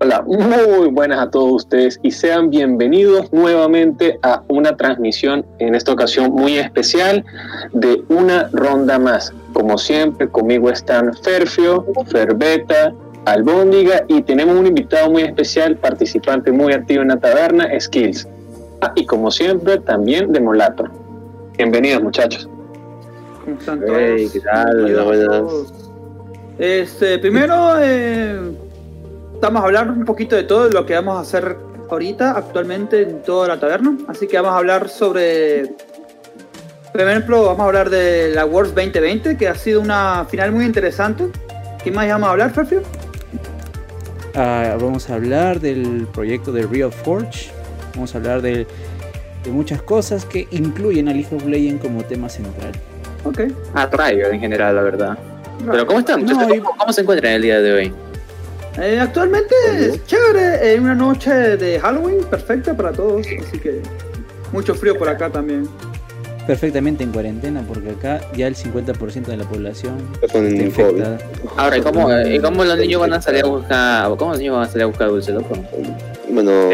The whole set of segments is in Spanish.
Hola, muy buenas a todos ustedes y sean bienvenidos nuevamente a una transmisión, en esta ocasión muy especial, de una ronda más. Como siempre, conmigo están Ferfio, Ferbeta, Albóndiga y tenemos un invitado muy especial, participante muy activo en la taberna, Skills. Ah, y como siempre, también de Molato. Bienvenidos muchachos. ¿Cómo están todos? Hey, ¿qué tal? Buenas. Este, primero, eh, vamos a hablar un poquito de todo lo que vamos a hacer ahorita, actualmente en toda la taberna. Así que vamos a hablar sobre. Por ejemplo, vamos a hablar de la Worlds 2020, que ha sido una final muy interesante. ¿Qué más vamos a hablar, Ferfio? Ah, vamos a hablar del proyecto de Real Forge. Vamos a hablar de, de muchas cosas que incluyen a League of Legends como tema central. Ok. Atrae en general, la verdad. Pero ¿cómo están? ¿Cómo, se encuentran el día de hoy? Eh, actualmente es chévere, es una noche de Halloween perfecta para todos, así que mucho frío por acá también. Perfectamente en cuarentena, porque acá ya el 50% de la población está infectada. Ahora, ¿y cómo, ¿y cómo los niños van a salir a buscar, cómo los niños van a salir a buscar dulce, loco? Bueno,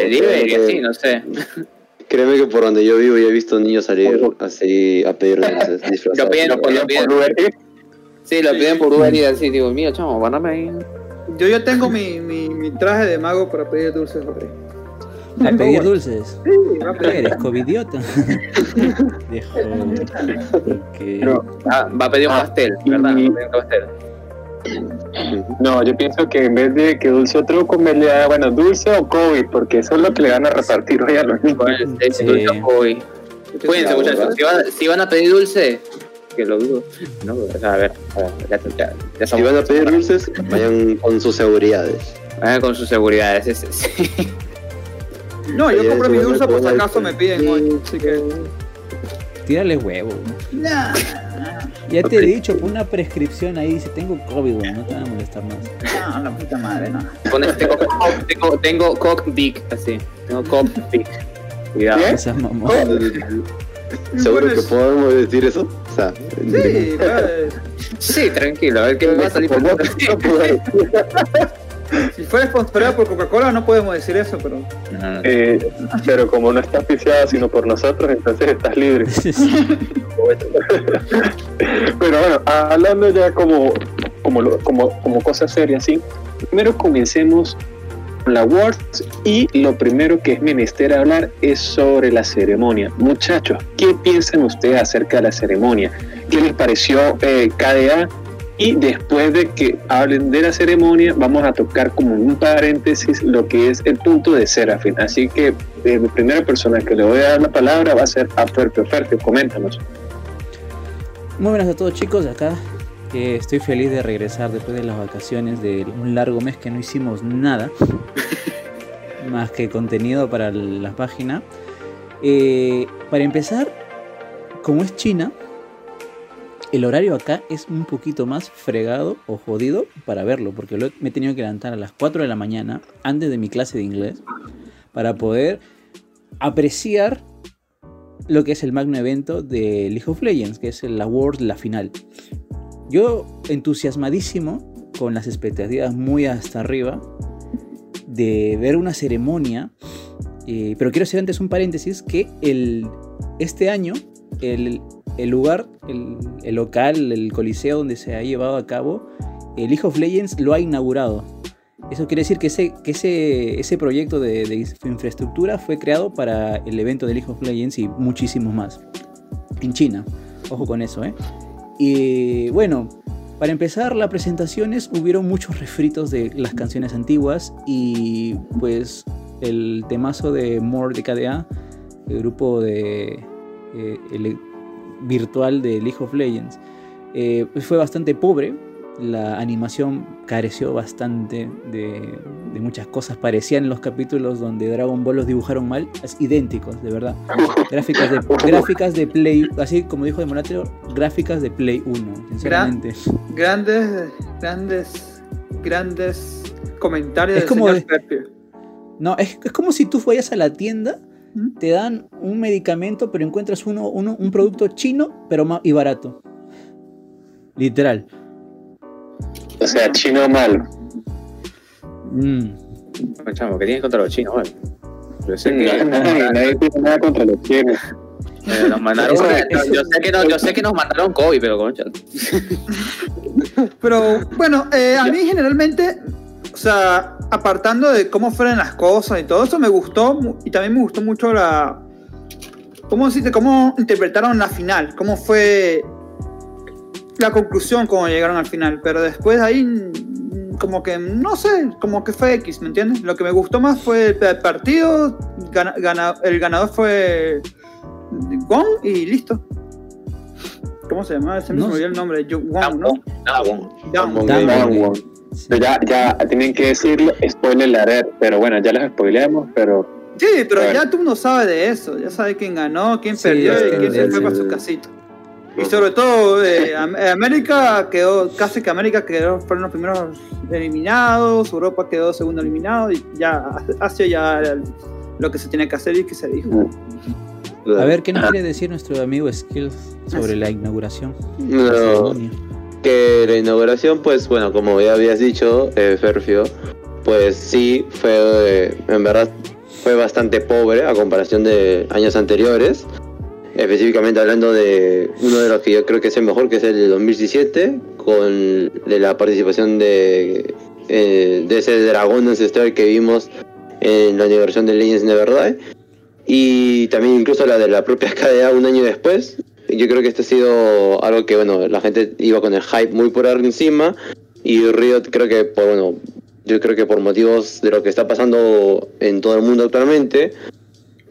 sí, no sé. Créeme que por donde yo vivo ya he visto niños salir así a pedir dulces disfrazados. Lo piden, lo piden por Uber Sí, lo piden por Uber y así, digo, mío, chamo, guárdame ahí. Yo ya tengo mi, mi, mi, traje de mago para pedir dulces, hombre. ¿A pedir dulces? Sí, va a pedir. ¿Eres covidiota? Dejo. Ah, va a pedir un ah, pastel, ¿verdad? Va a pedir un pastel. No, yo pienso que en vez de que dulce o truco, me le da, bueno, dulce o COVID, porque eso es lo que le van a repartir hoy a los niños. Sí. Dulce o COVID. Cuídense, muchachos. Si van, si van a pedir dulce, que lo dudo. No, a ver, a ver ya, ya, ya Si van a pedir dulces, vayan con sus seguridades. Vayan con sus seguridades, ese, sí. No, yo compro mi dulce por si acaso me piden hoy, así que. Tírale huevo. Nah. Ya te he dicho, pon una prescripción ahí, dice tengo COVID, no te van a molestar más. No, la puta madre, no. Con este tengo, tengo, tengo Cock Big, así. Tengo Cock Big. Cuidado. Esa mamá. ¿Seguro que podemos decir eso? O sea, sí, sí, tranquilo, a ver qué va a salir por Si fuera sponsorado por Coca-Cola no podemos decir eso, pero... Eh, pero como no está oficiada sino por nosotros, entonces estás libre. pero bueno, hablando ya como, como, como, como cosa seria, ¿sí? Primero comencemos la Words y lo primero que es menester hablar es sobre la ceremonia. Muchachos, ¿qué piensan ustedes acerca de la ceremonia? ¿Qué les pareció eh, KDA? Y después de que hablen de la ceremonia, vamos a tocar como un paréntesis lo que es el punto de Serafín. Así que eh, la primera persona que le voy a dar la palabra va a ser a Ferpio. Ferpio, coméntanos. Muy buenas a todos chicos, acá estoy feliz de regresar después de las vacaciones de un largo mes que no hicimos nada más que contenido para la página. Eh, para empezar, como es China, el horario acá es un poquito más fregado o jodido para verlo, porque me he tenido que levantar a las 4 de la mañana antes de mi clase de inglés para poder apreciar lo que es el magno evento de League of Legends, que es la World, la final. Yo entusiasmadísimo, con las expectativas muy hasta arriba, de ver una ceremonia, eh, pero quiero hacer antes un paréntesis, que este año el, lugar, el, local, el coliseo donde se ha llevado a cabo, el League of Legends lo ha inaugurado. Eso quiere decir que ese, que ese, proyecto de, de, infraestructura fue creado para el evento de League of Legends y muchísimos más. En China. Ojo con eso, ¿eh? Y bueno, para empezar las presentaciones hubieron muchos refritos de las canciones antiguas y pues el temazo de More de KDA, el grupo de eh, virtual de League of Legends, eh, fue bastante pobre la animación careció bastante de, muchas cosas. Parecían los capítulos donde Dragon Ball los dibujaron mal, es idénticos, de verdad. Gráficas de, gráficas de Play, así como dijo de Monatero, gráficas de Play 1, sinceramente. grandes, grandes, grandes comentarios es como No, es, como si tú fueras a la tienda, ¿Mm? te dan un medicamento, pero encuentras uno, uno, un producto chino, pero más y barato. Literal. O sea, chino malo. Mm, Chamo, ¿qué tienes contra los chinos? Bueno? Yo sé que... nadie tiene nada contra los chinos. Eh, nos mandaron, yo, sé que no, yo sé que nos mandaron COVID, pero concha. pero bueno, eh, a mí generalmente, o sea, apartando de cómo fueron las cosas y todo eso, me gustó y también me gustó mucho la. ¿Cómo decirte? ¿Cómo interpretaron la final? ¿Cómo fue la conclusión cómo llegaron al final? Pero después de ahí, como que, no sé, como que fue X, ¿me entiendes? Lo que me gustó más fue el partido, el ganador fue Wong y listo. ¿Cómo se llama? Se me olvidó el nombre. Wong, ¿no? Wong. Ya, ya tienen que decirlo, spoiler alert, pero bueno, ya los spoileamos, pero. Sí, pero ya tú no sabes de eso, ya sabes quién ganó, quién perdió y quién se fue para su casito. Y sobre todo, eh, América quedó, casi que América quedó, fueron los primeros eliminados, Europa quedó segundo eliminado y ya Asia ya lo que se tiene que hacer y que se dijo. A ver, ¿qué nos quiere decir nuestro amigo Skills sobre la inauguración? No, que la inauguración, pues bueno, como ya habías dicho, eh, Ferfio, pues sí, fue, en verdad, fue bastante pobre a comparación de años anteriores. Específicamente hablando de uno de los que yo creo que es el mejor, que es el de 2017, con de la participación de, eh, de ese dragón ancestral que vimos en la inauguración de Legends Never Die y también incluso la de la propia KDA un año después. Yo creo que este ha sido algo que, bueno, la gente iba con el hype muy por encima y Riot creo que, por, bueno, yo creo que por motivos de lo que está pasando en todo el mundo actualmente,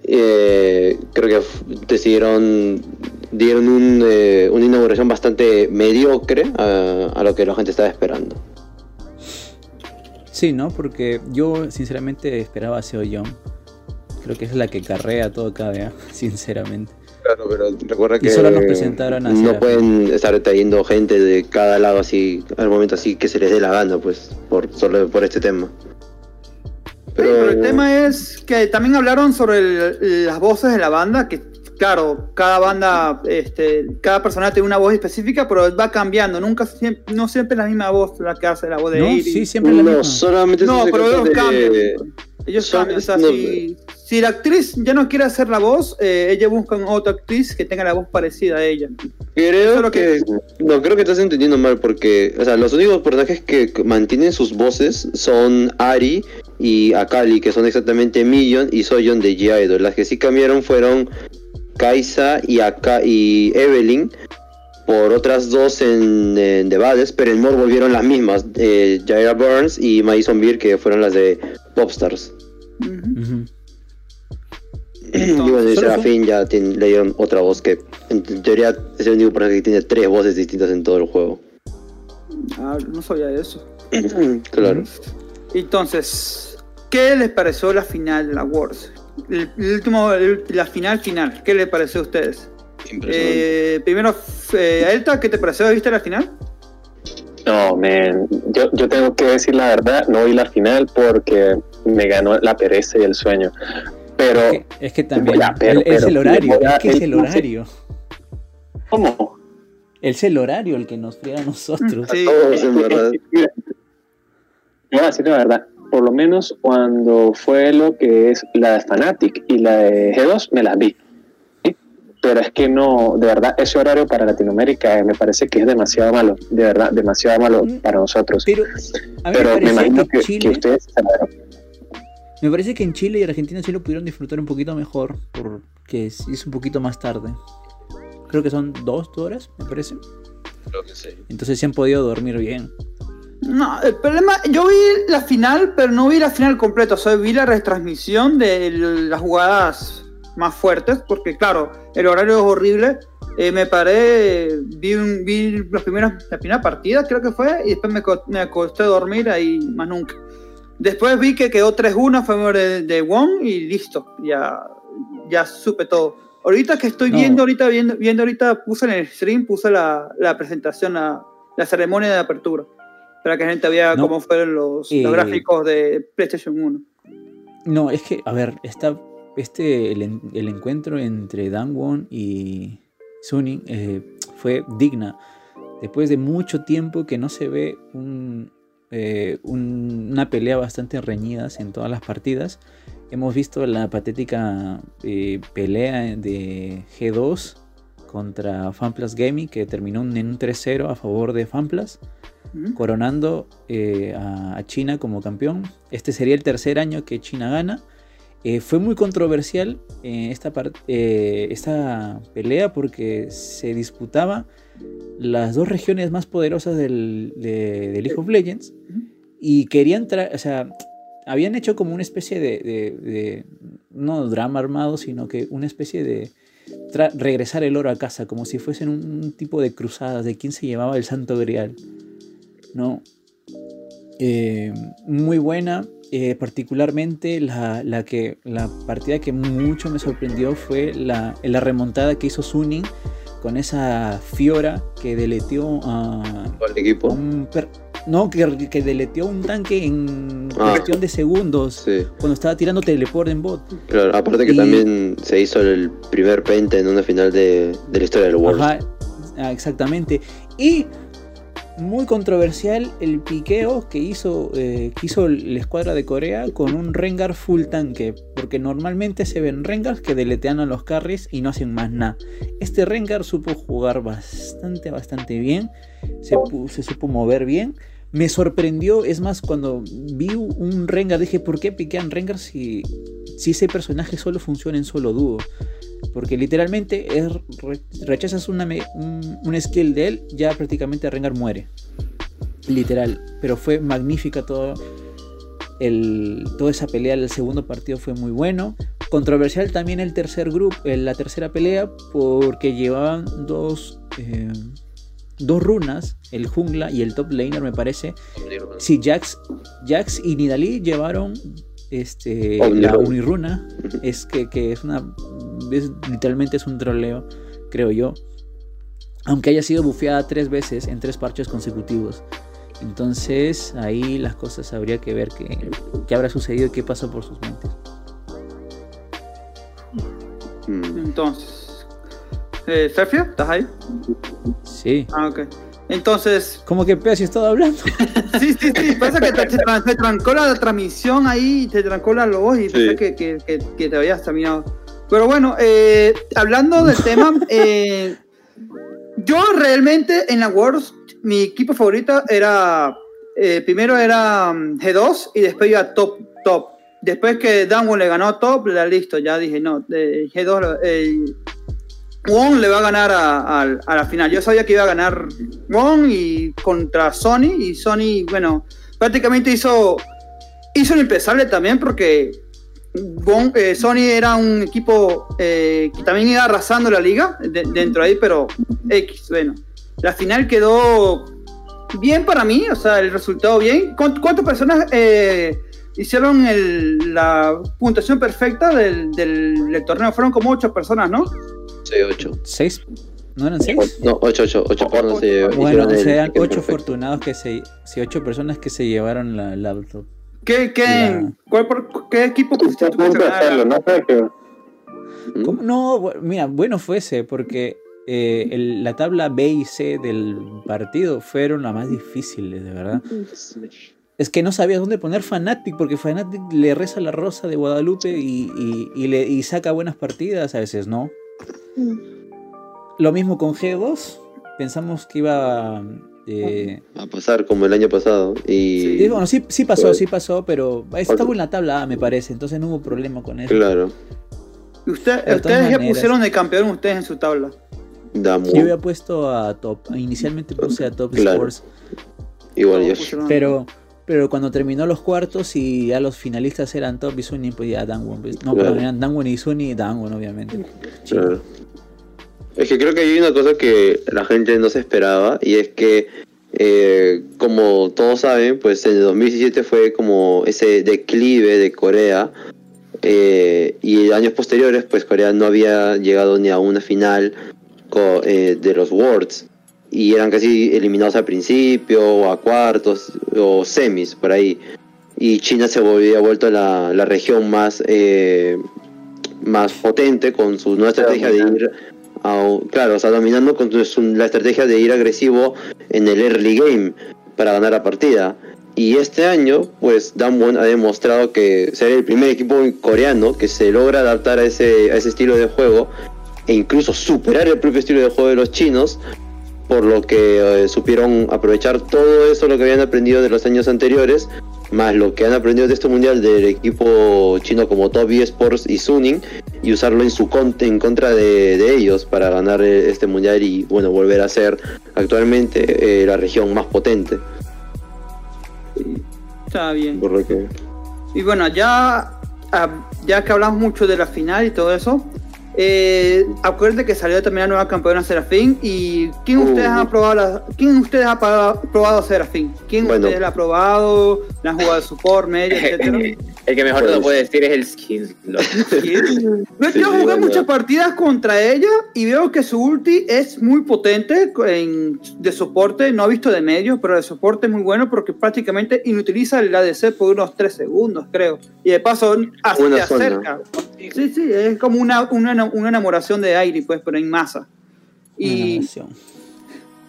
eh, creo que decidieron, dieron un, eh, una inauguración bastante mediocre a, a lo que la gente estaba esperando. Sí, ¿no? Porque yo sinceramente esperaba a Seo Young Creo que es la que carrea todo KDA, sinceramente. Claro, pero recuerda que solo nos presentaron no pueden estar trayendo gente de cada lado así al momento así que se les dé la gana, pues, por solo por este tema. Pero... el tema es que también hablaron sobre las voces de la banda, que claro, cada banda, este, cada persona tiene una voz específica, pero va cambiando, nunca no siempre es la misma voz la que hace la voz de no, Sí, siempre la misma. Solamente no, pero ellos cambian. Ellos cambian, o sea, si, la actriz ya no quiere hacer la voz, eh, ella busca otra actriz que tenga la voz parecida a ella. Creo que, No, creo que estás entendiendo mal porque, o sea, los únicos personajes que mantienen sus voces son Ari y Akali, que son exactamente Million y Soyeon de G-Idol. Las que sí cambiaron fueron Kaisa y, y Evelyn por otras dos en, en pero en More volvieron las mismas, eh, Jaira Burns y Madison Beer, que fueron las de Popstars. Y bueno, Serafín ya le dieron otra voz que en teoría es el único personaje que tiene tres voces distintas en todo el juego. Ah, no sabía eso. claro. Entonces, ¿qué les pareció la final de la Wars? El, último, la final final, ¿qué les pareció a ustedes? Eh, primero, eh, Elta, ¿qué te pareció? ¿Viste la final? No, man. Yo, yo tengo que decir la verdad, no vi la final porque me ganó la pereza y el sueño. Pero. Es que, también. es el horario, es que es el horario. ¿Cómo? Es el horario el que nos friega a nosotros. Sí. Todos, en verdad. voy a decir la verdad. Por lo menos cuando fue lo que es la de Fanatic y la de G2, me las vi. Pero es que no, de verdad, ese horario para Latinoamérica eh, me parece que es demasiado malo. De verdad, demasiado malo mm. para nosotros. Pero, a me, imagino que, que ustedes me parece que en Chile y Argentina sí lo pudieron disfrutar un poquito mejor, porque es un poquito más tarde. Creo que son dos horas, me parece. Creo que sí. Entonces sí han podido dormir bien. No, el problema, yo vi la final, pero no vi la final completa, o sea, vi la retransmisión de las jugadas más fuertes, porque claro, el horario es horrible. Eh, me paré, vi, vi los primeros, la primera partida, creo que fue, y después me, me acosté a dormir ahí más nunca. Después vi que quedó 3-1 a favor de, Wong y listo, ya, ya supe todo. Ahorita que estoy viendo, ahorita viendo, viendo ahorita, puse en el stream, puse la, la presentación, la, la, ceremonia de apertura, para que la gente vea cómo fueron los, los, gráficos de PlayStation 1. No, es que, a ver, está este, el, el encuentro entre Dan Wong y Suning eh, fue digna. Después de mucho tiempo que no se ve un, eh, una pelea bastante reñidas en todas las partidas. Hemos visto la patética eh, pelea de G2 contra FanPlus Gaming que terminó en un 3-0 a favor de FanPlus, coronando eh, a, China como campeón. Este sería el tercer año que China gana. fue muy controversial esta, esta pelea porque se disputaba las dos regiones más poderosas del, de, League of Legends y querían traer, o sea, habían hecho como una especie de, no drama armado, sino que una especie de regresar el oro a casa, como si fuesen un, tipo de cruzadas de quién se llevaba el Santo Grial, ¿no? Eh, muy buena, eh, particularmente la, la, que, la partida que mucho me sorprendió fue la, la remontada que hizo Suning con esa Fiora que deleteó a. equipo? Un no, que, que deleteó un tanque en ah. cuestión de segundos. Cuando estaba tirando teleport en bot. Claro, aparte que también se hizo el primer pente en una final de, de la historia del World. Ajá, ah, exactamente. Y muy controversial el piqueo que hizo, eh, que hizo la escuadra de Corea con un Rengar full tanque, porque normalmente se ven Rengars que deletean a los carries y no hacen más nada. Este Rengar supo jugar bastante, bastante bien, se, supo mover bien. Me sorprendió, es más, cuando vi un Rengar dije, ¿por qué piquean Rengar si, si ese personaje solo funciona en solo dúo? Porque literalmente es, rechazas una, un, skill de él, ya prácticamente Rengar muere. Literal. Pero fue magnífica todo. El, toda esa pelea, el segundo partido fue muy bueno. Controversial también el tercer grupo, eh, la tercera pelea, porque llevaban dos, eh, dos runas, el jungla y el top laner, me parece. Sí, Jax, Jax y Nidalí llevaron este, la uniruna. Es que, que es una literalmente es un troleo, creo yo. Aunque haya sido bufeada tres veces en tres parches consecutivos. Entonces ahí las cosas habría que ver qué, qué habrá sucedido y qué pasó por sus mentes. Hmm. Entonces, eh, ¿estás ahí? Sí. Ah, ok. Entonces. ¿Cómo que si estado hablando? sí, sí, sí. Pasa que te, trancó la transmisión ahí, te trancó la voz y pensé que, que, que, te habías terminado. Pero bueno, eh, hablando del tema, eh, yo realmente en la Worlds, mi equipo favorito era, eh, primero era um, G2 y después iba top, top. Después que Danwon le ganó top, ya listo, ya dije, no, de G2, Wong le va a ganar a, a, la final. Yo sabía que iba a ganar Wong y contra Sony, y Sony, bueno, prácticamente hizo, hizo el impensable también porque eh, Sony era un equipo eh, que también iba arrasando la liga dentro de ahí, pero X, bueno. La final quedó bien para mí, o sea, el resultado bien. ¿Cuántas personas eh, hicieron la puntuación perfecta del, torneo? Fueron como 8 personas, ¿no? Sí, 8. ¿6? ¿No eran 6? No, 8, 8, 8 Bueno, o sea, 8 afortunados que se. Sí, 8 personas que se llevaron la laptop. ¿Qué, qué, ¿cuál, qué equipo pusiste tú? Hacerlo, ¿no? ¿Cómo? no, mira, bueno fuese, porque eh, el, la tabla B y C del partido fueron las más difíciles, de verdad. Es que no sabías dónde poner Fanatic, porque Fanatic le reza la rosa de Guadalupe y, y, y, le, y saca buenas partidas, a veces no. Lo mismo con G2. Pensamos que iba eh, a pasar como el año pasado. Y... Sí, bueno, sí, sí pasó, sí pasó, pero estaba en la tabla me parece, entonces no hubo problema con eso. Claro. Usted, ustedes ya pusieron de campeón ustedes en su tabla. Yo había puesto a top, inicialmente puse a top Sports. Igual yo. Pero, pero cuando terminó los cuartos y ya los finalistas eran top y Sunny, pues ya Dangwon. Pues, no, pero eran Dangwon y Sunny y Dangwon, obviamente. Claro. Es que creo que hay una cosa que la gente no se esperaba y es que, eh, como todos saben, pues en el 2017 fue como ese declive de Corea eh, y años posteriores, pues Corea no había llegado ni a una final eh, de los Worlds y eran casi eliminados al principio o a cuartos o semis por ahí y China se volvía vuelto la, la región más más potente con su nueva estrategia de ir claro, o dominando con la estrategia de ir agresivo en el early game para ganar la partida. Y este año, pues Damwon ha demostrado que ser el primer equipo coreano que se logra adaptar a ese, a ese estilo de juego e incluso superar el propio estilo de juego de los chinos, por lo que eh, supieron aprovechar todo eso lo que habían aprendido de los años anteriores, más lo que han aprendido de este mundial del equipo chino como Top Sports y Suning, y usarlo en su en contra de, ellos para ganar este mundial y bueno volver a ser actualmente eh, la región más potente. Está bien. Y bueno, ya, ah, ya que hablamos mucho de la final y todo eso, eh, acuérdense que salió también la nueva campeona Serafín. ¿Y quién uh. ustedes han probado la, quién ustedes ha probado Serafín? ¿Quién ustedes la ha probado? ¿La han jugado de support, medio, etcétera? El que mejor lo pues- puede decir es el skin. Yo quiero jugar muchas partidas contra ella y veo que su ulti es muy potente en, de soporte. No he visto de medio, pero de soporte es muy bueno porque prácticamente inutiliza el ADC por unos 3 segundos, creo. Y de paso, se acerca. Sí, sí, es como una, una, una enamoración de aire, pues, pero en masa. Y.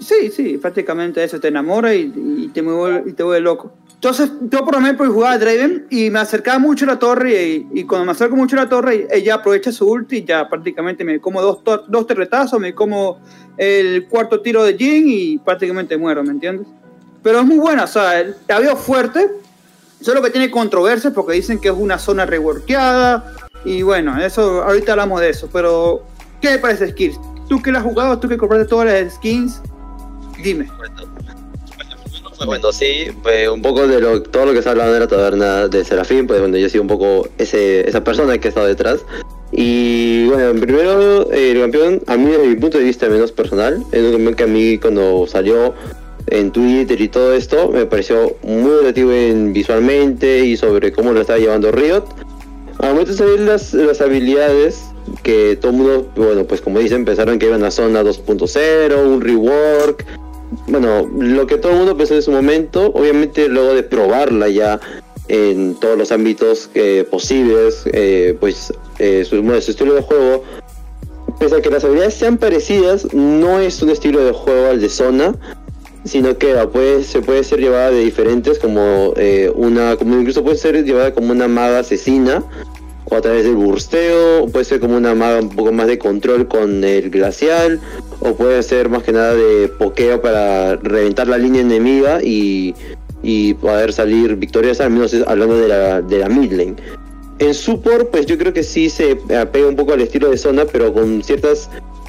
Sí, sí, prácticamente eso, te enamora y, y te, vuelve, y te vuelve loco. Entonces, yo por ejemplo jugaba a Draven y me acercaba mucho a la torre y, cuando me acerco mucho a la torre, ella aprovecha su ulti y ya prácticamente me como dos, dos terretazos, me como el cuarto tiro de Jin y prácticamente muero, ¿me entiendes? Pero es muy buena, o sea, la veo fuerte, solo que tiene controversia porque dicen que es una zona reworkeada y bueno, eso ahorita hablamos de eso, pero ¿qué te parece skills? Tú que la has jugado, tú que compraste todas las skins, dime. Bueno, sí, pues un poco de lo, todo lo que se ha hablado de la taberna de Serafín, pues bueno, yo he sido un poco ese, esa persona que ha estado detrás. Y bueno, primero el campeón, a mí desde mi punto de vista menos personal, es un campeón que a mí cuando salió en Twitter y todo esto, me pareció muy relativo en, visualmente y sobre cómo lo estaba llevando Riot. A momento de salir las, las habilidades que todo el mundo, bueno, pues como dicen, pensaron que iban a zona 2.0, un rework, bueno, lo que todo el mundo pensó en su momento, obviamente luego de probarla ya en todos los ámbitos eh, posibles, eh, pues eh, su, estilo de juego, pese a que las habilidades sean parecidas, no es un estilo de juego al de zona, sino que pues, se puede ser llevada de diferentes, como una, como incluso puede ser llevada como una maga asesina, o a través del bursteo, puede ser como una maga un poco más de control con el glacial, o puede ser más que nada de pokeo para reventar la línea enemiga y, poder salir victoriosa, al menos hablando de la, de la mid lane. En support, pues yo creo que sí se apega un poco al estilo de zona, pero con ciertas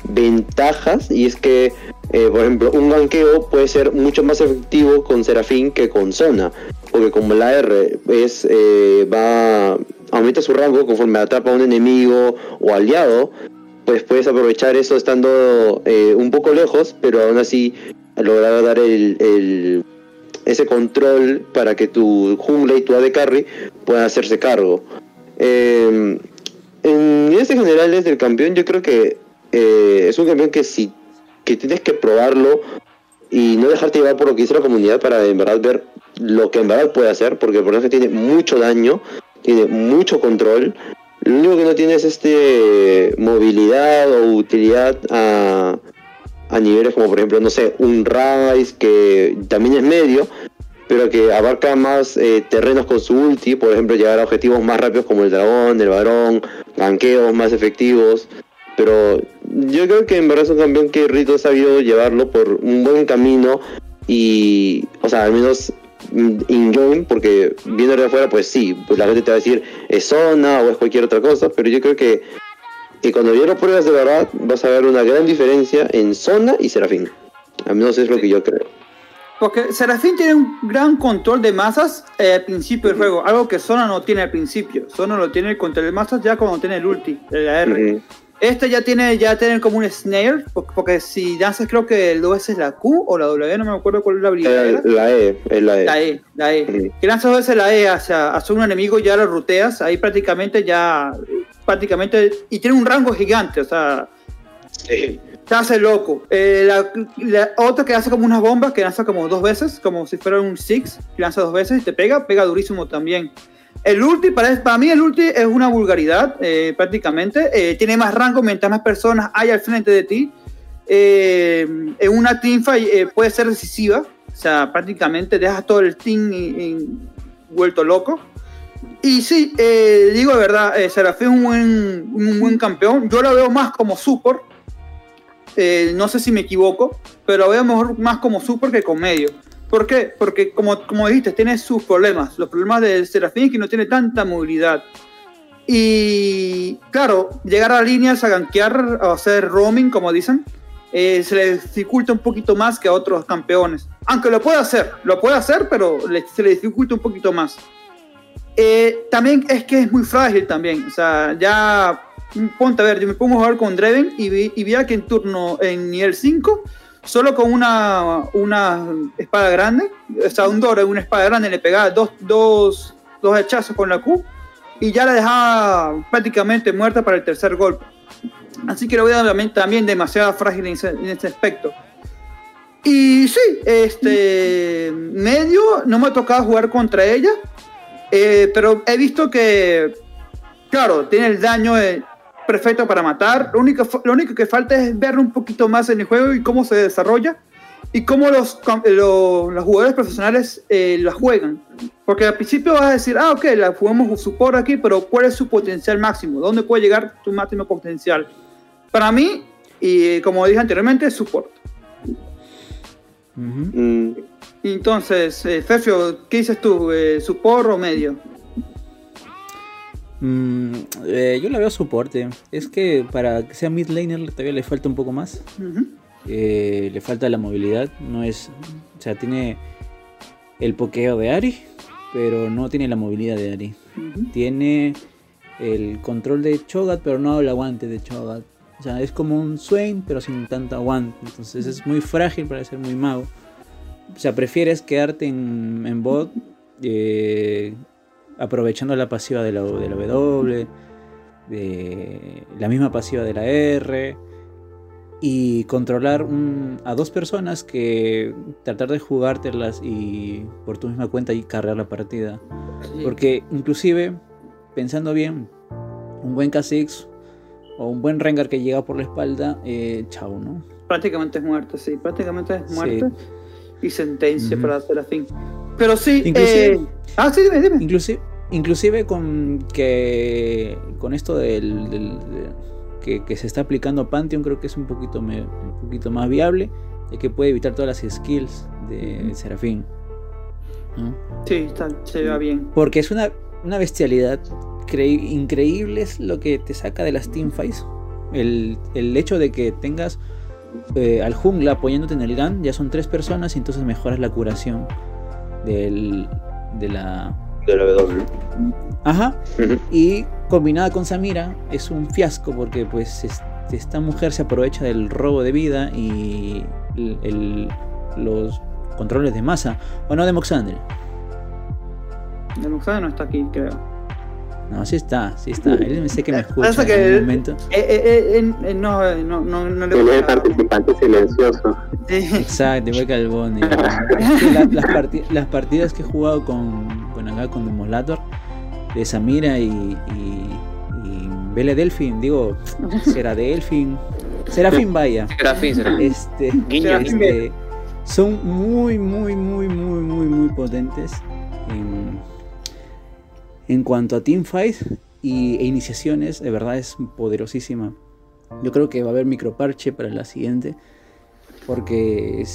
ventajas, y es que, eh, por ejemplo, un ganqueo puede ser mucho más efectivo con Serafín que con zona, porque como la R es, eh, va aumenta su rango conforme atrapa a un enemigo o aliado, pues puedes aprovechar eso estando eh, un poco lejos, pero aún así lograr dar el, ese control para que tu jungla y tu AD carry puedan hacerse cargo. Eh, en este general del campeón, yo creo que eh, es un campeón que si que tienes que probarlo y no dejarte llevar por lo que dice la comunidad para en verdad ver lo que en verdad puede hacer, porque el personaje tiene mucho daño, tiene mucho control. Lo único que no tiene es este movilidad o utilidad a, a niveles como por ejemplo, no sé, un Rise que también es medio, pero que abarca más eh, terrenos con su ulti, por ejemplo, llegar a objetivos más rápidos como el dragón, el varón, ganqueos más efectivos. Pero yo creo que en verdad es un campeón que Rito ha sabido llevarlo por un buen camino y, o sea, al menos in-game, porque viendo de afuera, pues sí, pues la gente te va a decir es zona o es cualquier otra cosa, pero yo creo que, que cuando ya lo pruebas de verdad, vas a ver una gran diferencia en zona y Serafín. Al menos es lo que yo creo. Porque Serafín tiene un gran control de masas eh, al principio del juego, algo que Zona no tiene al principio. Zona lo tiene el control de masas ya cuando tiene el ulti, la R. Este ya tiene, ya tiene como un snare, porque, si danzas creo que el dos es la Q o la W, no me acuerdo cuál es la habilidad. Eh, la E, es la E. La E, la E. Que lanzas dos veces la E hacia, hacia un enemigo ya lo ruteas, ahí prácticamente ya, prácticamente, y tiene un rango gigante, o sea, sí. te hace loco. Eh, la, otra que hace como unas bombas, que lanza como dos veces, como si fuera un Six, que lanza dos veces y te pega, pega durísimo también. El ulti, para, mí el ulti es una vulgaridad, eh, prácticamente. Eh, tiene más rango mientras más personas hay al frente de ti. Eh, en una teamfight puede ser decisiva. O sea, prácticamente dejas todo el team vuelto loco. Y sí, eh, digo de verdad, eh, Serafín es un buen, un buen campeón. Yo lo veo más como support. Eh, no sé si me equivoco, pero lo veo mejor más como support que como medio. ¿Por qué? Porque como, como dijiste, tiene sus problemas. Los problemas de Serafín que no tiene tanta movilidad. Y claro, llegar a líneas a gankear o hacer roaming, como dicen, eh, se le dificulta un poquito más que a otros campeones. Aunque lo puede hacer, lo puede hacer, pero se le dificulta un poquito más. Eh, también es que es muy frágil también. O sea, ya ponte a ver, yo me pongo a jugar con Dreven y vi, y vi que en turno en nivel 5, solo con una, una espada grande, o sea, un Dora, una espada grande, le pegaba dos, dos, dos hechazos con la Q y ya la dejaba prácticamente muerta para el tercer golpe. Así que lo veo también demasiado frágil en ese, aspecto. Y sí, este medio no me ha tocado jugar contra ella, eh, pero he visto que, claro, tiene el daño perfecto para matar. Lo único, lo único que falta es ver un poquito más en el juego y cómo se desarrolla y cómo los, los, jugadores profesionales eh, la juegan. Porque al principio vas a decir, ah, ok, la jugamos support aquí, pero ¿cuál es su potencial máximo? ¿Dónde puede llegar tu máximo potencial? Para mí, y como dije anteriormente, es support. Mm. Entonces, eh, ¿qué dices tú? Eh, ¿Support o medio? Mm, eh, yo la veo soporte. Es que para que sea mid laner todavía le falta un poco más. Eh, le falta la movilidad. No es. O sea, tiene el pokeo de Ari, pero no tiene la movilidad de Ari. Tiene el control de Chogat, pero no el aguante de Chogat. O sea, es como un Swain, pero sin tanto aguante. Entonces es muy frágil para ser muy mago. O sea, prefieres quedarte en, en bot eh, aprovechando la pasiva de la, de la W, de la misma pasiva de la R y controlar a dos personas que tratar de jugártelas y por tu misma cuenta y cargar la partida. Porque inclusive, pensando bien, un buen Kha'Zix o un buen Rengar que llega por la espalda, eh, chao, ¿no? Prácticamente es muerte, sí, prácticamente es muerte y sentencia para hacer así. Pero sí, inclusive, eh, ah, sí, dime, dime. Inclusive, inclusive con que con esto del, que, se está aplicando a Pantheon creo que es un poquito, un poquito más viable y que puede evitar todas las skills de Serafín. Sí, se va bien. Porque es una, una bestialidad increíble es lo que te saca de las teamfights. El, el hecho de que tengas eh, al jungla apoyándote en el gun, ya son tres personas y entonces mejoras la curación del, de la de la W. Ajá. Y combinada con Samira es un fiasco porque pues esta mujer se aprovecha del robo de vida y los controles de masa. ¿O no de Moxandre? De Moxandre no está aquí, creo. No, sí está, sí está. Él me sé que me escucha en un momento. Eh, eh, eh, no, no, no, no le Él es participante silencioso. Exacto, igual que el Bonnie. las, las, partidas que he jugado con, con acá, con Demolator, de Samira y, y, y Bele Delfin, digo, será Delfin, Serafín vaya. Serafín, Serafín. Este, este, son muy, muy, muy, muy, muy, muy potentes. En, en cuanto a teamfight y, e iniciaciones, de verdad es poderosísima. Yo creo que va a haber microparche para la siguiente. Porque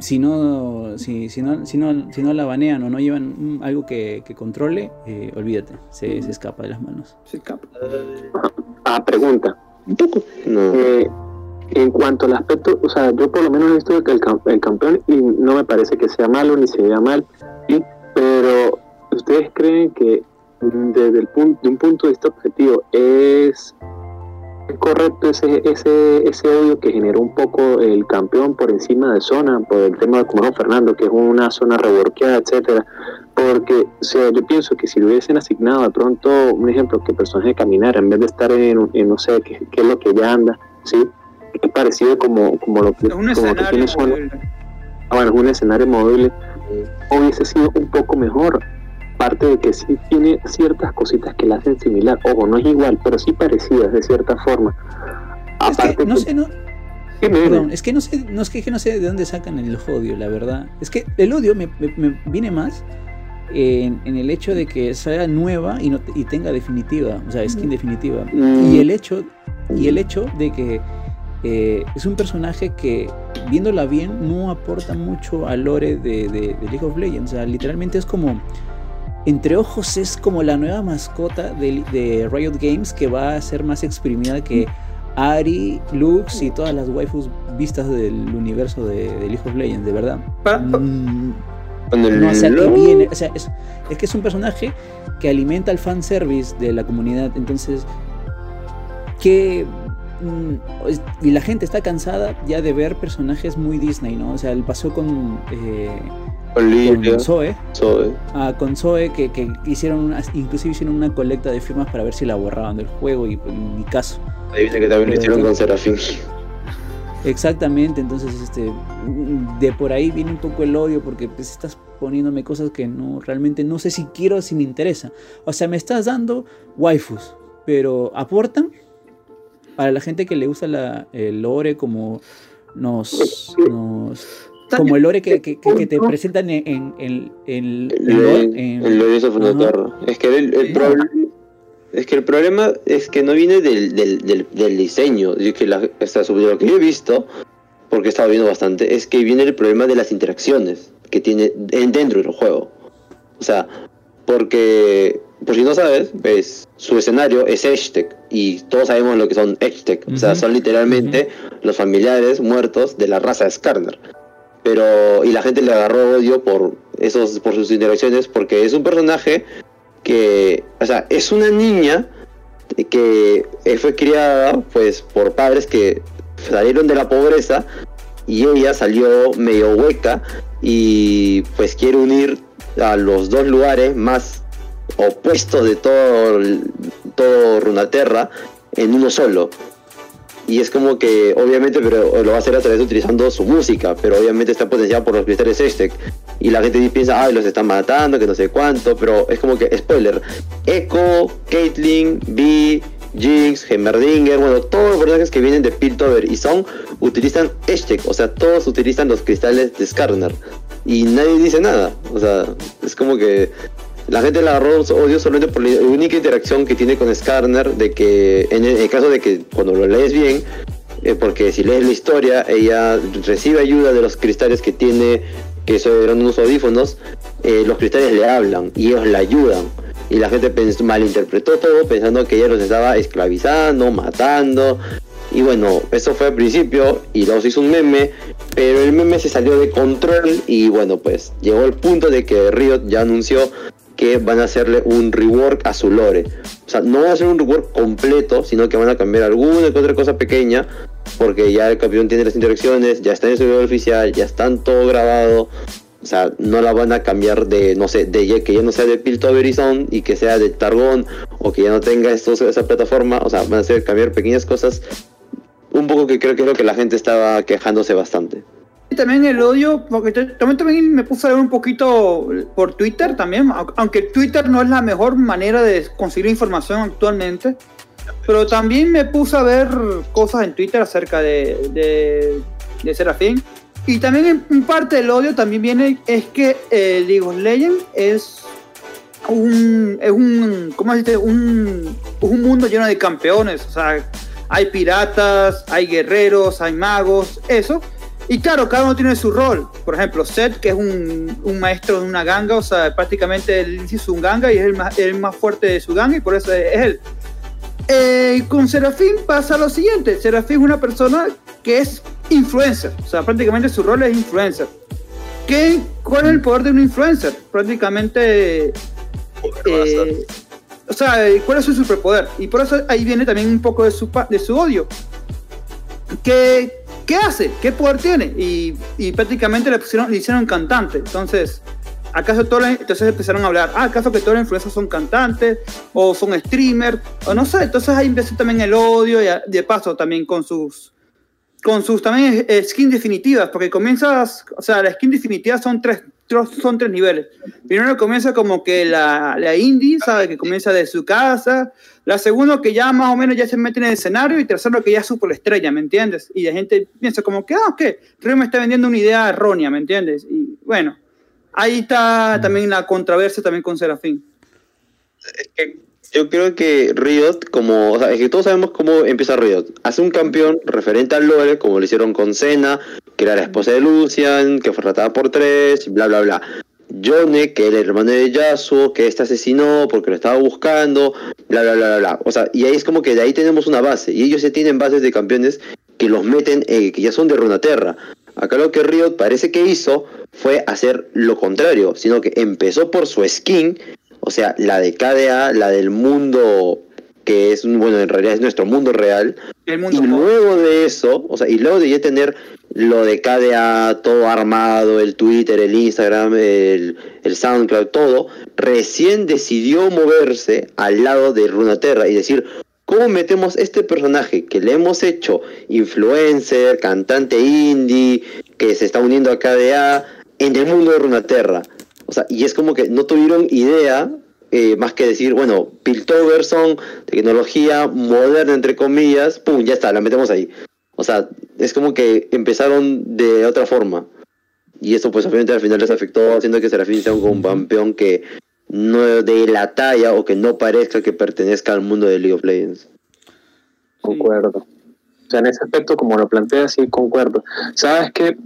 si no, si, no, si, no, si no la banean o no llevan algo que, controle, eh, olvídate, se, escapa de las manos. Se escapa. Ah, pregunta. Eh, en cuanto al aspecto, o sea, yo por lo menos he visto que el, el campeón y no me parece que sea malo ni se vea mal, pero ¿Ustedes creen que desde el punto, de un punto de vista objetivo es correcto ese, ese, ese odio que generó un poco el campeón por encima de zona, por el tema de como Fernando, que es una zona reborqueada, etcétera? Porque o sea, yo pienso que si le hubiesen asignado de pronto un ejemplo que personaje caminar en vez de estar en, no sé qué, es lo que ya anda, ¿sí? Es parecido como, como lo que, un como que tiene zona. Ah, bueno, es un escenario móvil, hubiese sido un poco mejor parte de que sí tiene ciertas cositas que la hacen similar. Ojo, no es igual, pero sí parecidas de cierta forma. no sé, no, Perdón, es que no sé, no es que, no sé de dónde sacan el odio, la verdad. Es que el odio me, viene más en, el hecho de que sea nueva y, no, y tenga definitiva, o sea, skin definitiva. Mm. Y el hecho, y el hecho de que eh, es un personaje que, viéndola bien, no aporta mucho al lore de, de, League of Legends. O sea, literalmente es como. Entre ojos es como la nueva mascota de, de Riot Games que va a ser más exprimida que Ari, Lux y todas las waifus vistas del universo de, League of Legends, de verdad. Mm, no, o sea, que viene, o sea, es, es, que es un personaje que alimenta el fanservice de la comunidad. Entonces, que Mm, y la gente está cansada ya de ver personajes muy Disney, ¿no? O sea, el pasó con, eh, con Zoe, ah, con Zoe que, hicieron inclusive hicieron una colecta de firmas para ver si la borraban del juego y pues, en mi caso. Ahí dice que también lo hicieron con Serafín. Exactamente, entonces este de por ahí viene un poco el odio porque pues estás poniéndome cosas que no realmente no sé si quiero si me interesa. O sea, me estás dando waifus, pero aportan para la gente que le gusta la, el lore como nos, nos como el lore que, que, que te presentan en, en, en, en el lore, el lore Es que el, el problema es que el problema es que no viene del, del, del, del diseño, es que la, lo que yo he visto, porque he estado viendo bastante, es que viene el problema de las interacciones que tiene dentro del juego. O sea, porque por si no sabes, ves, su escenario es Hashtag y todos sabemos lo que son Hashtag, o sea, son literalmente los familiares muertos de la raza Skarner. Pero y la gente le agarró odio por esos por sus interacciones porque es un personaje que, o sea, es una niña que fue criada pues por padres que salieron de la pobreza y ella salió medio hueca y pues quiere unir a los dos lugares más opuesto de todo, todo Runaterra en uno solo. Y es como que, obviamente, pero lo va a hacer a través de utilizando su música, pero obviamente está potenciado por los cristales Aztec. Y la gente piensa, ay, los están matando, que no sé cuánto, pero es como que, spoiler, Echo, Caitlyn, B, Jinx, Hemmerdinger, bueno, todos los personajes que vienen de Piltover y Song utilizan Aztec, o sea, todos utilizan los cristales de Skarner. Y nadie dice nada, o sea, es como que la gente la agarró odio solamente por la única interacción que tiene con Skarner, de que en el, caso de que cuando lo lees bien, eh, porque si lees la historia, ella recibe ayuda de los cristales que tiene, que eran unos audífonos, eh, los cristales le hablan y ellos la ayudan. Y la gente malinterpretó todo pensando que ella los estaba esclavizando, matando. Y bueno, eso fue al principio y luego se hizo un meme, pero el meme se salió de control y bueno, pues llegó el punto de que Riot ya anunció que van a hacerle un rework a su lore. O sea, no va a ser un rework completo, sino que van a cambiar alguna que otra cosa pequeña, porque ya el campeón tiene las interacciones, ya está en el servidor oficial, ya están todo grabado. O sea, no la van a cambiar de, no sé, de que ya no sea de Piltover y y que sea de Targón o que ya no tenga estos, esa plataforma. O sea, van a hacer cambiar pequeñas cosas. Un poco que creo que es lo que la gente estaba quejándose bastante también el odio, porque también, también me puse a ver un poquito por Twitter también, aunque Twitter no es la mejor manera de conseguir información actualmente, pero también me puse a ver cosas en Twitter acerca de, de, de Serafín. Y también en parte del odio también viene, es que eh, League es un, es un, ¿cómo se Un, un mundo lleno de campeones, o sea, hay piratas, hay guerreros, hay magos, eso y claro, cada uno tiene su rol. Por ejemplo, Seth, que es un, un maestro de una ganga, o sea, prácticamente él hizo un ganga y es el más, el más fuerte de su ganga y por eso es, él. Eh, con Serafín pasa lo siguiente. Serafín es una persona que es influencer. O sea, prácticamente su rol es influencer. ¿Qué, ¿Cuál es el poder de un influencer? Prácticamente... Eh, o sea, ¿cuál es su superpoder? Y por eso ahí viene también un poco de su, de su odio. Que ¿qué hace? ¿Qué poder tiene? Y, prácticamente le, pusieron, le hicieron cantante. Entonces, ¿acaso todos entonces empezaron a hablar, ah, ¿acaso que todos los influencers son cantantes? ¿O son streamers? O no sé, entonces ahí empezó también el odio y de paso también con sus con sus también skins definitivas, porque comienzas, o sea, las skins definitivas son tres, son tres niveles. Primero comienza como que la, la indie, ¿sabe? Que comienza de su casa. La segunda que ya más o menos ya se mete en el escenario. Y tercero que ya es estrella, ¿me entiendes? Y la gente piensa como que, ah, ¿qué? Creo que me está vendiendo una idea errónea, ¿me entiendes? Y bueno, ahí está también la controversia también con Serafín. Es que yo creo que Riot, como, o sea, es que todos sabemos cómo empieza Riot. Hace un campeón referente al lore, como lo hicieron con Senna, que era la esposa de Lucian, que fue tratada por tres, bla, bla, bla. Yone, que era el hermano de Yasuo, que este asesinó porque lo estaba buscando, bla, bla, bla, bla, bla. O sea, y ahí es como que de ahí tenemos una base. Y ellos ya tienen bases de campeones que los meten, eh, que ya son de Runaterra. Acá lo que Riot parece que hizo fue hacer lo contrario, sino que empezó por su skin o sea, la de KDA, la del mundo que es, bueno, en realidad es nuestro mundo real. y luego de eso, o sea, y luego de ya tener lo de KDA todo armado, el Twitter, el Instagram, el, el SoundCloud, todo, recién decidió moverse al lado de Runaterra y decir, ¿cómo metemos este personaje que le hemos hecho influencer, cantante indie, que se está uniendo a KDA, en el mundo de Runaterra? O sea, y es como que no tuvieron idea eh, más que decir, bueno, Piltoverson, tecnología moderna, entre comillas, pum, ya está, la metemos ahí. O sea, es como que empezaron de otra forma. Y eso, pues, obviamente al final les afectó, haciendo que Serafín sea un campeón que no de la talla o que no parezca que pertenezca al mundo de League of Legends. Concuerdo. O sea, en ese aspecto, como lo plantea, sí, concuerdo. ¿Sabes qué?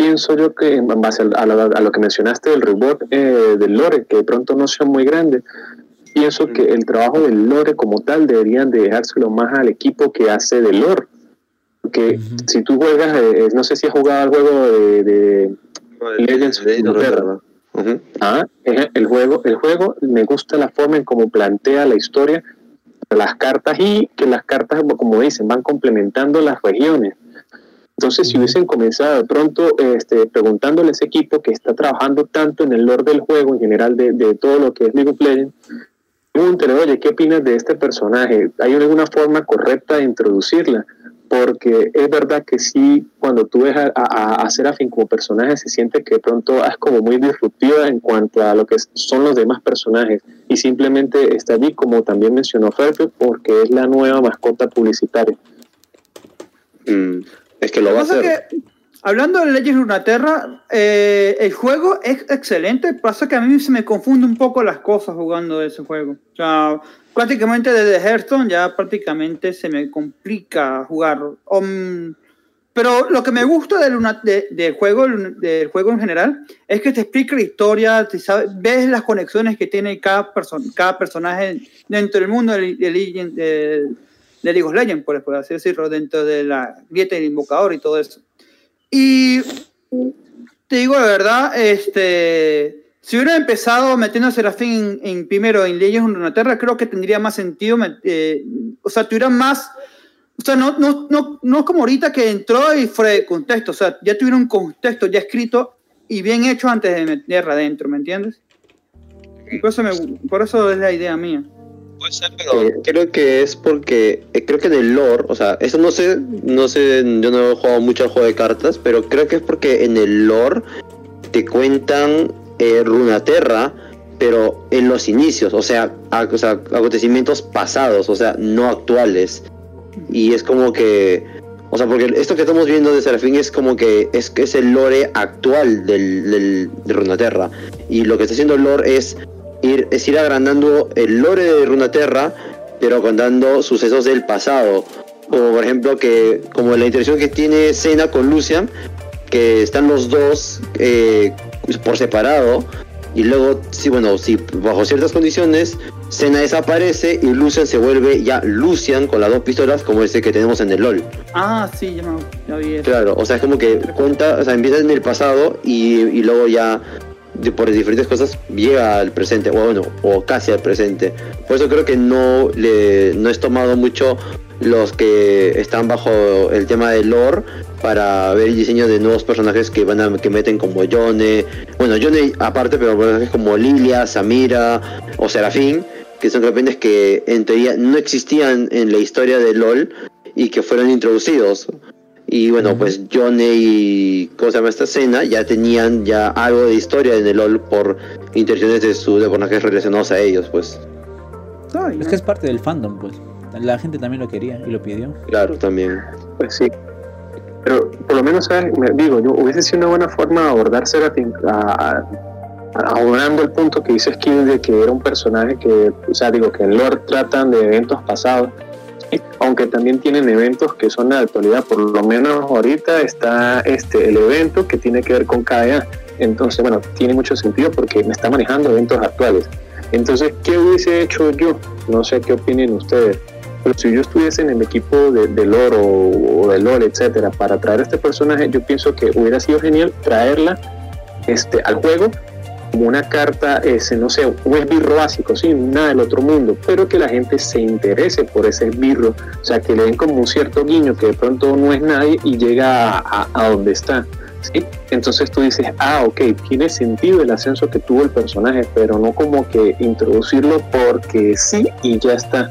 pienso yo que en base a, lo, que mencionaste del reward eh, del lore, que de pronto no sea muy grande, pienso que el trabajo del lore como tal deberían de dejárselo más al equipo que hace del lore. Porque si tú juegas, eh, no sé si has jugado al juego de, de Legends of ah, el juego, el juego me gusta la forma en cómo plantea la historia, las cartas y que las cartas, como dicen, van complementando las regiones. Entonces, si hubiesen comenzado de pronto este, preguntándole a ese equipo que está trabajando tanto en el lore del juego, en general de, todo lo que es League of Legends, pregúntale, oye, ¿qué opinas de este personaje? ¿Hay alguna forma correcta de introducirla? Porque es verdad que sí, cuando tú ves a, a, a Serafin como personaje, se siente que de pronto es como muy disruptiva en cuanto a lo que son los demás personajes. Y simplemente está allí, como también mencionó Ferfe, porque es la nueva mascota publicitaria. Mm. Es que lo va a hacer. hablando de Legends de Runeterra, eh, el juego es excelente. Pasa que a mí se me confunde un poco las cosas jugando ese juego. O sea, prácticamente desde Hearthstone ya prácticamente se me complica jugar. Um, pero lo que me gusta del, de, juego, del juego en general es que te explica la historia, te ves las conexiones que tiene cada, persona cada personaje dentro del mundo de, de, de League of Legends, por, así decirlo, dentro de la grieta del invocador y todo eso. Y te digo la verdad, este, si hubiera empezado metiendo a Serafín en, primero en Legends of Terra, creo que tendría más sentido, eh, o sea, tuviera más, o sea, no, no, no, no es como ahorita que entró y fue de contexto, o sea, ya tuviera un contexto ya escrito y bien hecho antes de meterla adentro, ¿me entiendes? por eso, es la idea mía. Puede ser, pero creo que es porque eh, creo que en el lore, o sea, eso no sé, no sé, yo no he jugado mucho al juego de cartas, pero creo que es porque en el lore te cuentan eh, Runaterra, pero en los inicios, o sea, acontecimientos pasados, o sea, no actuales. Y es como que, o sea, porque esto que estamos viendo de Serafín es como que es, es el lore actual del, de Runaterra. Y lo que está haciendo lore es ir, es ir agrandando el lore de Runaterra, pero contando sucesos del pasado. Como por ejemplo que, como la interacción que tiene Senna con Lucian, que están los dos eh, por separado, y luego, sí, bueno, si bajo ciertas condiciones, Senna desaparece y Lucian se vuelve ya Lucian con las dos pistolas como ese que tenemos en el LOL. Ah, sí, ya, ya vi eso. Claro, o sea, es como que cuenta, o sea, empieza en el pasado y, y luego ya por diferentes cosas llega al presente, o bueno, o casi al presente. Por eso creo que no le no es tomado mucho los que están bajo el tema de lore para ver el diseño de nuevos personajes que van a que meten como Yone, bueno Yone aparte, pero personajes como Lilia, Samira o Serafín, que son repentes que en teoría no existían en la historia de LOL y que fueron introducidos. Y bueno, pues Johnny y ¿cómo se llama esta escena? Ya tenían ya algo de historia en el LOL por intenciones de sus personajes relacionados a ellos, pues. es que es parte del fandom, pues. La gente también lo quería y lo pidió. Claro, también. Pues sí. Pero por lo menos, ¿sabes? Me digo, yo, hubiese sido una buena forma de abordar Seraphim abonando el punto que dice Skill de que era un personaje que, o sea, digo, que en lore tratan de eventos pasados aunque también tienen eventos que son de actualidad, por lo menos ahorita está este el evento que tiene que ver con KDA. Entonces, bueno, tiene mucho sentido porque me está manejando eventos actuales. Entonces, ¿qué hubiese hecho yo? No sé qué opinen ustedes. Pero si yo estuviese en el equipo de, del oro o, del LOL, etcétera, para traer a este personaje, yo pienso que hubiera sido genial traerla este, al juego como una carta, ese, no sé, un esbirro básico, sí, nada del otro mundo, pero que la gente se interese por ese esbirro, o sea, que le den como un cierto guiño que de pronto no es nadie y llega a, donde está. ¿sí? Entonces tú dices, ah, ok, tiene sentido el ascenso que tuvo el personaje, pero no como que introducirlo porque sí y ya está.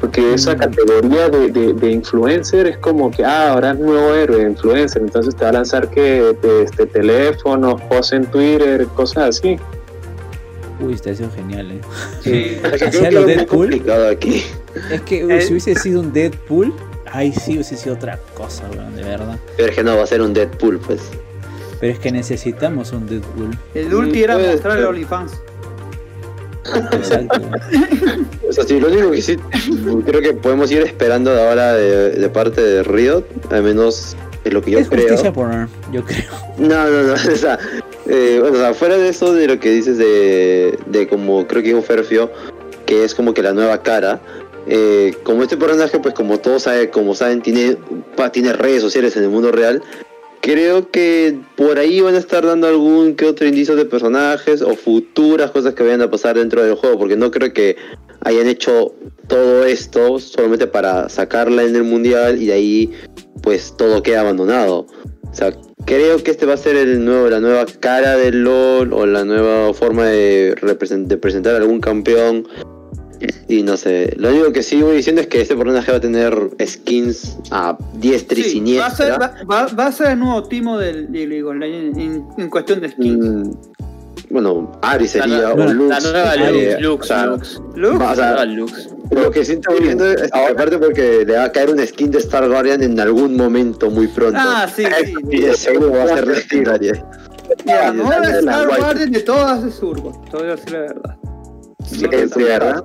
Porque esa categoría de, influencer es como que, ah, ahora es nuevo héroe, influencer, entonces te va a lanzar que este teléfono, post en Twitter, cosas así. Uy, está sido genial, ¿eh? Sí, es lo Deadpool. aquí. Es que si hubiese sido un Deadpool, ay, sí hubiese sido otra cosa, de verdad. Pero es que no va a ser un Deadpool, pues. Pero es que necesitamos un Deadpool. El ulti era mostrar el OnlyFans. Exacto. o sea, sí, lo único que sí creo que podemos ir esperando ahora de, parte de Riot, al menos es lo que yo es creo. Por, yo creo. No, no, no. O sea, eh, bueno, o sea, fuera de eso, de lo que dices de, de como creo que dijo Ferfio, que es como que la nueva cara. Eh, como este personaje, pues como todos saben, como saben, tiene, tiene redes sociales en el mundo real Creo que por ahí van a estar dando algún que otro indicio de personajes o futuras cosas que vayan a pasar dentro del juego, porque no creo que hayan hecho todo esto solamente para sacarla en el mundial y de ahí pues todo queda abandonado. O sea, creo que este va a ser el nuevo, la nueva cara del LOL o la nueva forma de, de presentar algún campeón y no sé, lo único que sigo diciendo es que este personaje va a tener skins a diestra y siniestra. Va a, ser, va, a ser el nuevo timo del League en, en, cuestión de skins. Mm, bueno, Ari sería o Lux. La nueva Lux. Lux. Lux. O sea, Lux. Lo que sí estoy viendo es que aparte porque le va a caer un skin de Star Guardian en algún momento muy pronto. Ah, sí, sí. Y de seguro va a ser legendaria. La nueva Star Guardian de todas es Urbo. Te voy a decir la verdad. Sí, es verdad.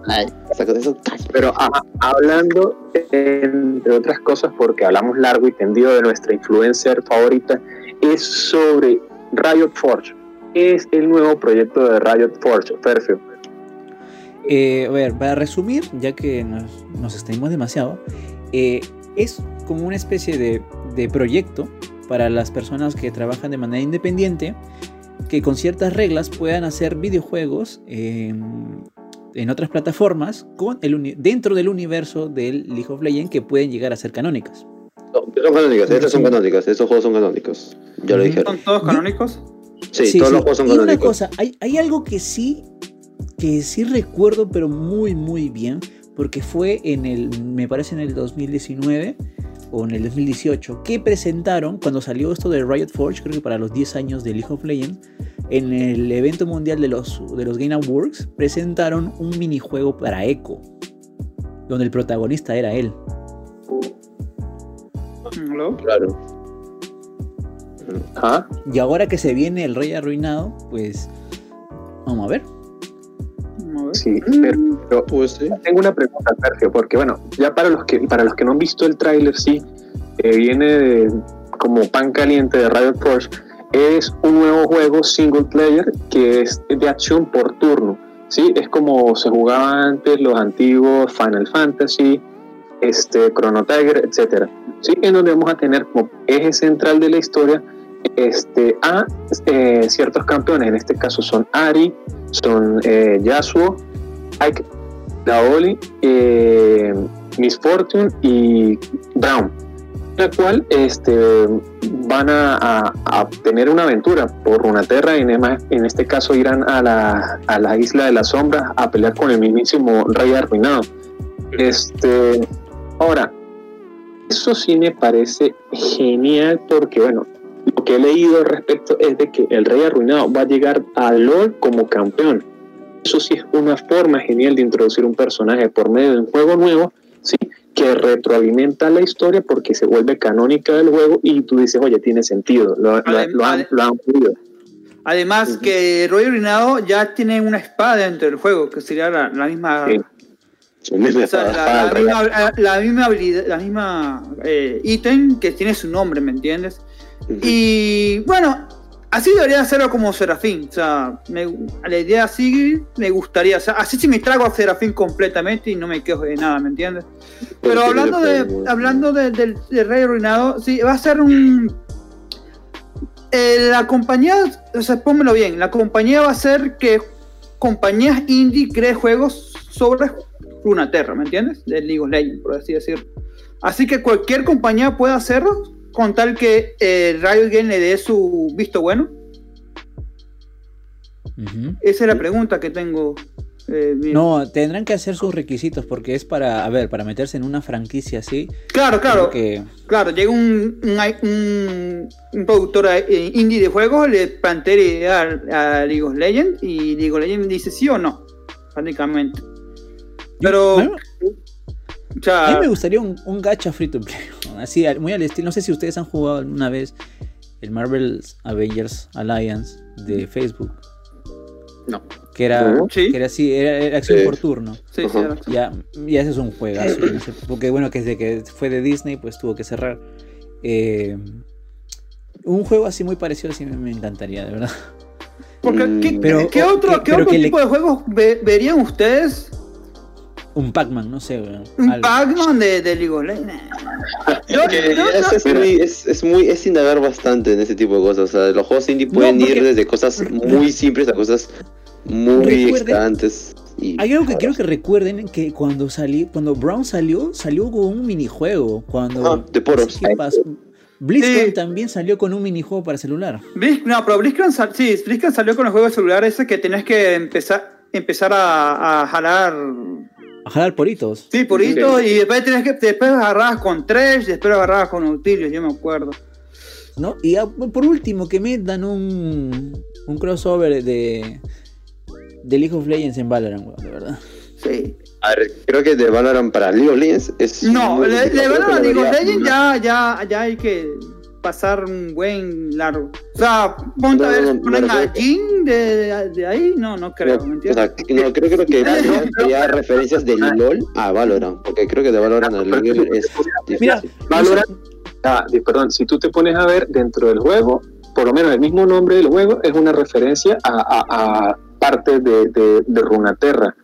Pero hablando, entre otras cosas, porque hablamos largo y tendido de nuestra influencer favorita, es sobre Riot Forge. Es el nuevo proyecto de Riot Forge, Perfecto. Eh, a ver, para resumir, ya que nos, nos demasiado, eh, es como una especie de, de proyecto para las personas que trabajan de manera independiente que con ciertas reglas puedan hacer videojuegos en otras plataformas con el dentro del universo del League of Legends que pueden llegar a ser canónicas. son canónicas, estas son canónicas, estos juegos son canónicos. Ya lo dijeron. ¿Son todos canónicos? Sí, todos los juegos son canónicos. Y una cosa, hay, hay algo que sí, que sí recuerdo, pero muy, muy bien, porque fue en el, me parece en el 2019 o en el 2018, que presentaron cuando salió esto de Riot Forge, creo que para los 10 años de League of Legends, en el evento mundial de los, de los Game Awards, presentaron un minijuego para Echo, donde el protagonista era él. Claro. ¿Ah? Y ahora que se viene el Rey Arruinado, pues vamos a ver. Sí, pero, pues, tengo una pregunta, Sergio, porque bueno, ya para los que para los que no han visto el tráiler, sí, eh, viene como pan caliente de Riot Force, es un nuevo juego single player que es de acción por turno. ¿sí? Es como se jugaba antes los antiguos Final Fantasy, este, Chrono Tiger, etc. ¿sí? En donde vamos a tener como eje central de la historia este, a eh, ciertos campeones. En este caso son Ari, son eh, Yasuo, Ike, Laoli, eh, Miss Fortune y Brown la cual este, van a, tener una aventura por una tierra y en este caso irán a la, a la isla de las sombras a pelear con el mismísimo rey arruinado. Este, ahora, Eso sí me parece genial porque, bueno, lo que he leído al respecto es de que el Rey Arruinado va a llegar a LOL como campeón. Eso sí es una forma genial de introducir un personaje por medio de un juego nuevo, sí, que retroalimenta la historia porque se vuelve canónica del juego y tú dices, oye, tiene sentido, lo, han, lo podido. Además que Roy Arruinado ya tiene una espada dentro del juego, que sería la, misma... la, misma habilidad, la misma eh, ítem que tiene su nombre, ¿me entiendes? Y bueno, así debería hacerlo como Serafín. O sea, la idea así me gustaría. O sea, así si me trago a Serafín completamente y no me quejo de nada, ¿me entiendes? Pero hablando de hablando del Rey Arruinado, sí, va a ser un. Eh, la compañía, o sea, pónmelo bien, la compañía va a ser que compañías indie creen juegos sobre Runaterra, ¿me entiendes? De League of Legends, por así decirlo. Así que cualquier compañía puede hacerlo con tal que eh, Riot Game le dé su visto bueno? Esa es la pregunta que tengo. Eh, no, tendrán que hacer sus requisitos porque es para, a ver, para meterse en una franquicia así. Claro, claro. Claro, llega un, un, productor eh, indie de juegos, le plantea a, League of Legends y League of Legends dice sí o no, prácticamente. Pero... a mí me gustaría un, un gacha free to play así muy al estilo. No sé si ustedes han jugado alguna vez el Marvel's Avengers Alliance de Facebook. No. Que era, que era así, era, acción por turno. Sí, sí, ya, ya ese es un juegazo. porque bueno, que desde que fue de Disney, pues tuvo que cerrar. Eh, un juego así muy parecido así me, encantaría, de verdad. Porque, ¿qué, pero, ¿qué otro, ¿qué otro tipo de juegos verían ustedes un Pac-Man, no sé, Un Pac-Man de, de League of Legends. es, es, muy, es indagar bastante en ese tipo de cosas. O sea, los juegos indie pueden ir desde cosas muy simples a cosas muy extrantes. Hay algo que quiero que recuerden que cuando salí, cuando Brown salió, salió con un minijuego. Cuando ah, de poros. Blizzard también salió con un minijuego para celular. no, pero Blizzard, sí, Blizzard salió con el juego de celular ese que tenías que empezar, empezar a, a jalar a jalar poritos. Sí, poritos, y después tenés que, después agarrabas con tres, después agarrabas con utilios, yo me acuerdo. ¿No? Y por último, que me dan un, un crossover de, de League of Legends en Valorant, de verdad. Sí. A ver, creo que de Valorant para League of Legends es. No, de, Valorant League of Legends ya, ya, ya hay que pasar un buen largo. O sea, ponte a ver, ponen a Jin de, de, ahí, no, no creo, ¿me entiendes? O sea, no, creo, que haya referencias de LOL a Valorant, porque creo que de Valorant a LOL es Mira, Valorant, ah, perdón, si tú te pones a ver dentro del juego, por lo menos el mismo nombre del juego es una referencia a, a, a parte de, de, de Runaterra.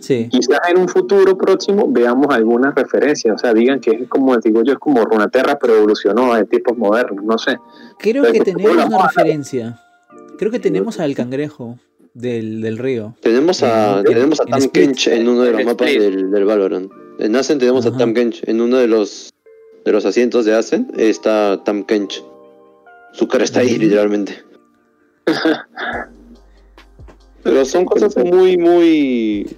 ¿sí? Quizás en un futuro próximo veamos algunas referencias, o sea, digan que es como, digo yo, es como Runaterra, pero evolucionó a tiempos modernos, no sé. Creo que tenemos una referencia. Creo que tenemos al cangrejo del, del río. Tenemos a, tenemos a Tam Kench en uno de los mapas del, del Valorant. En tenemos a Tam Kench. En uno de los, de los asientos de Asen está Tam Kench. Su cara está ahí, literalmente. Pero son cosas muy, muy.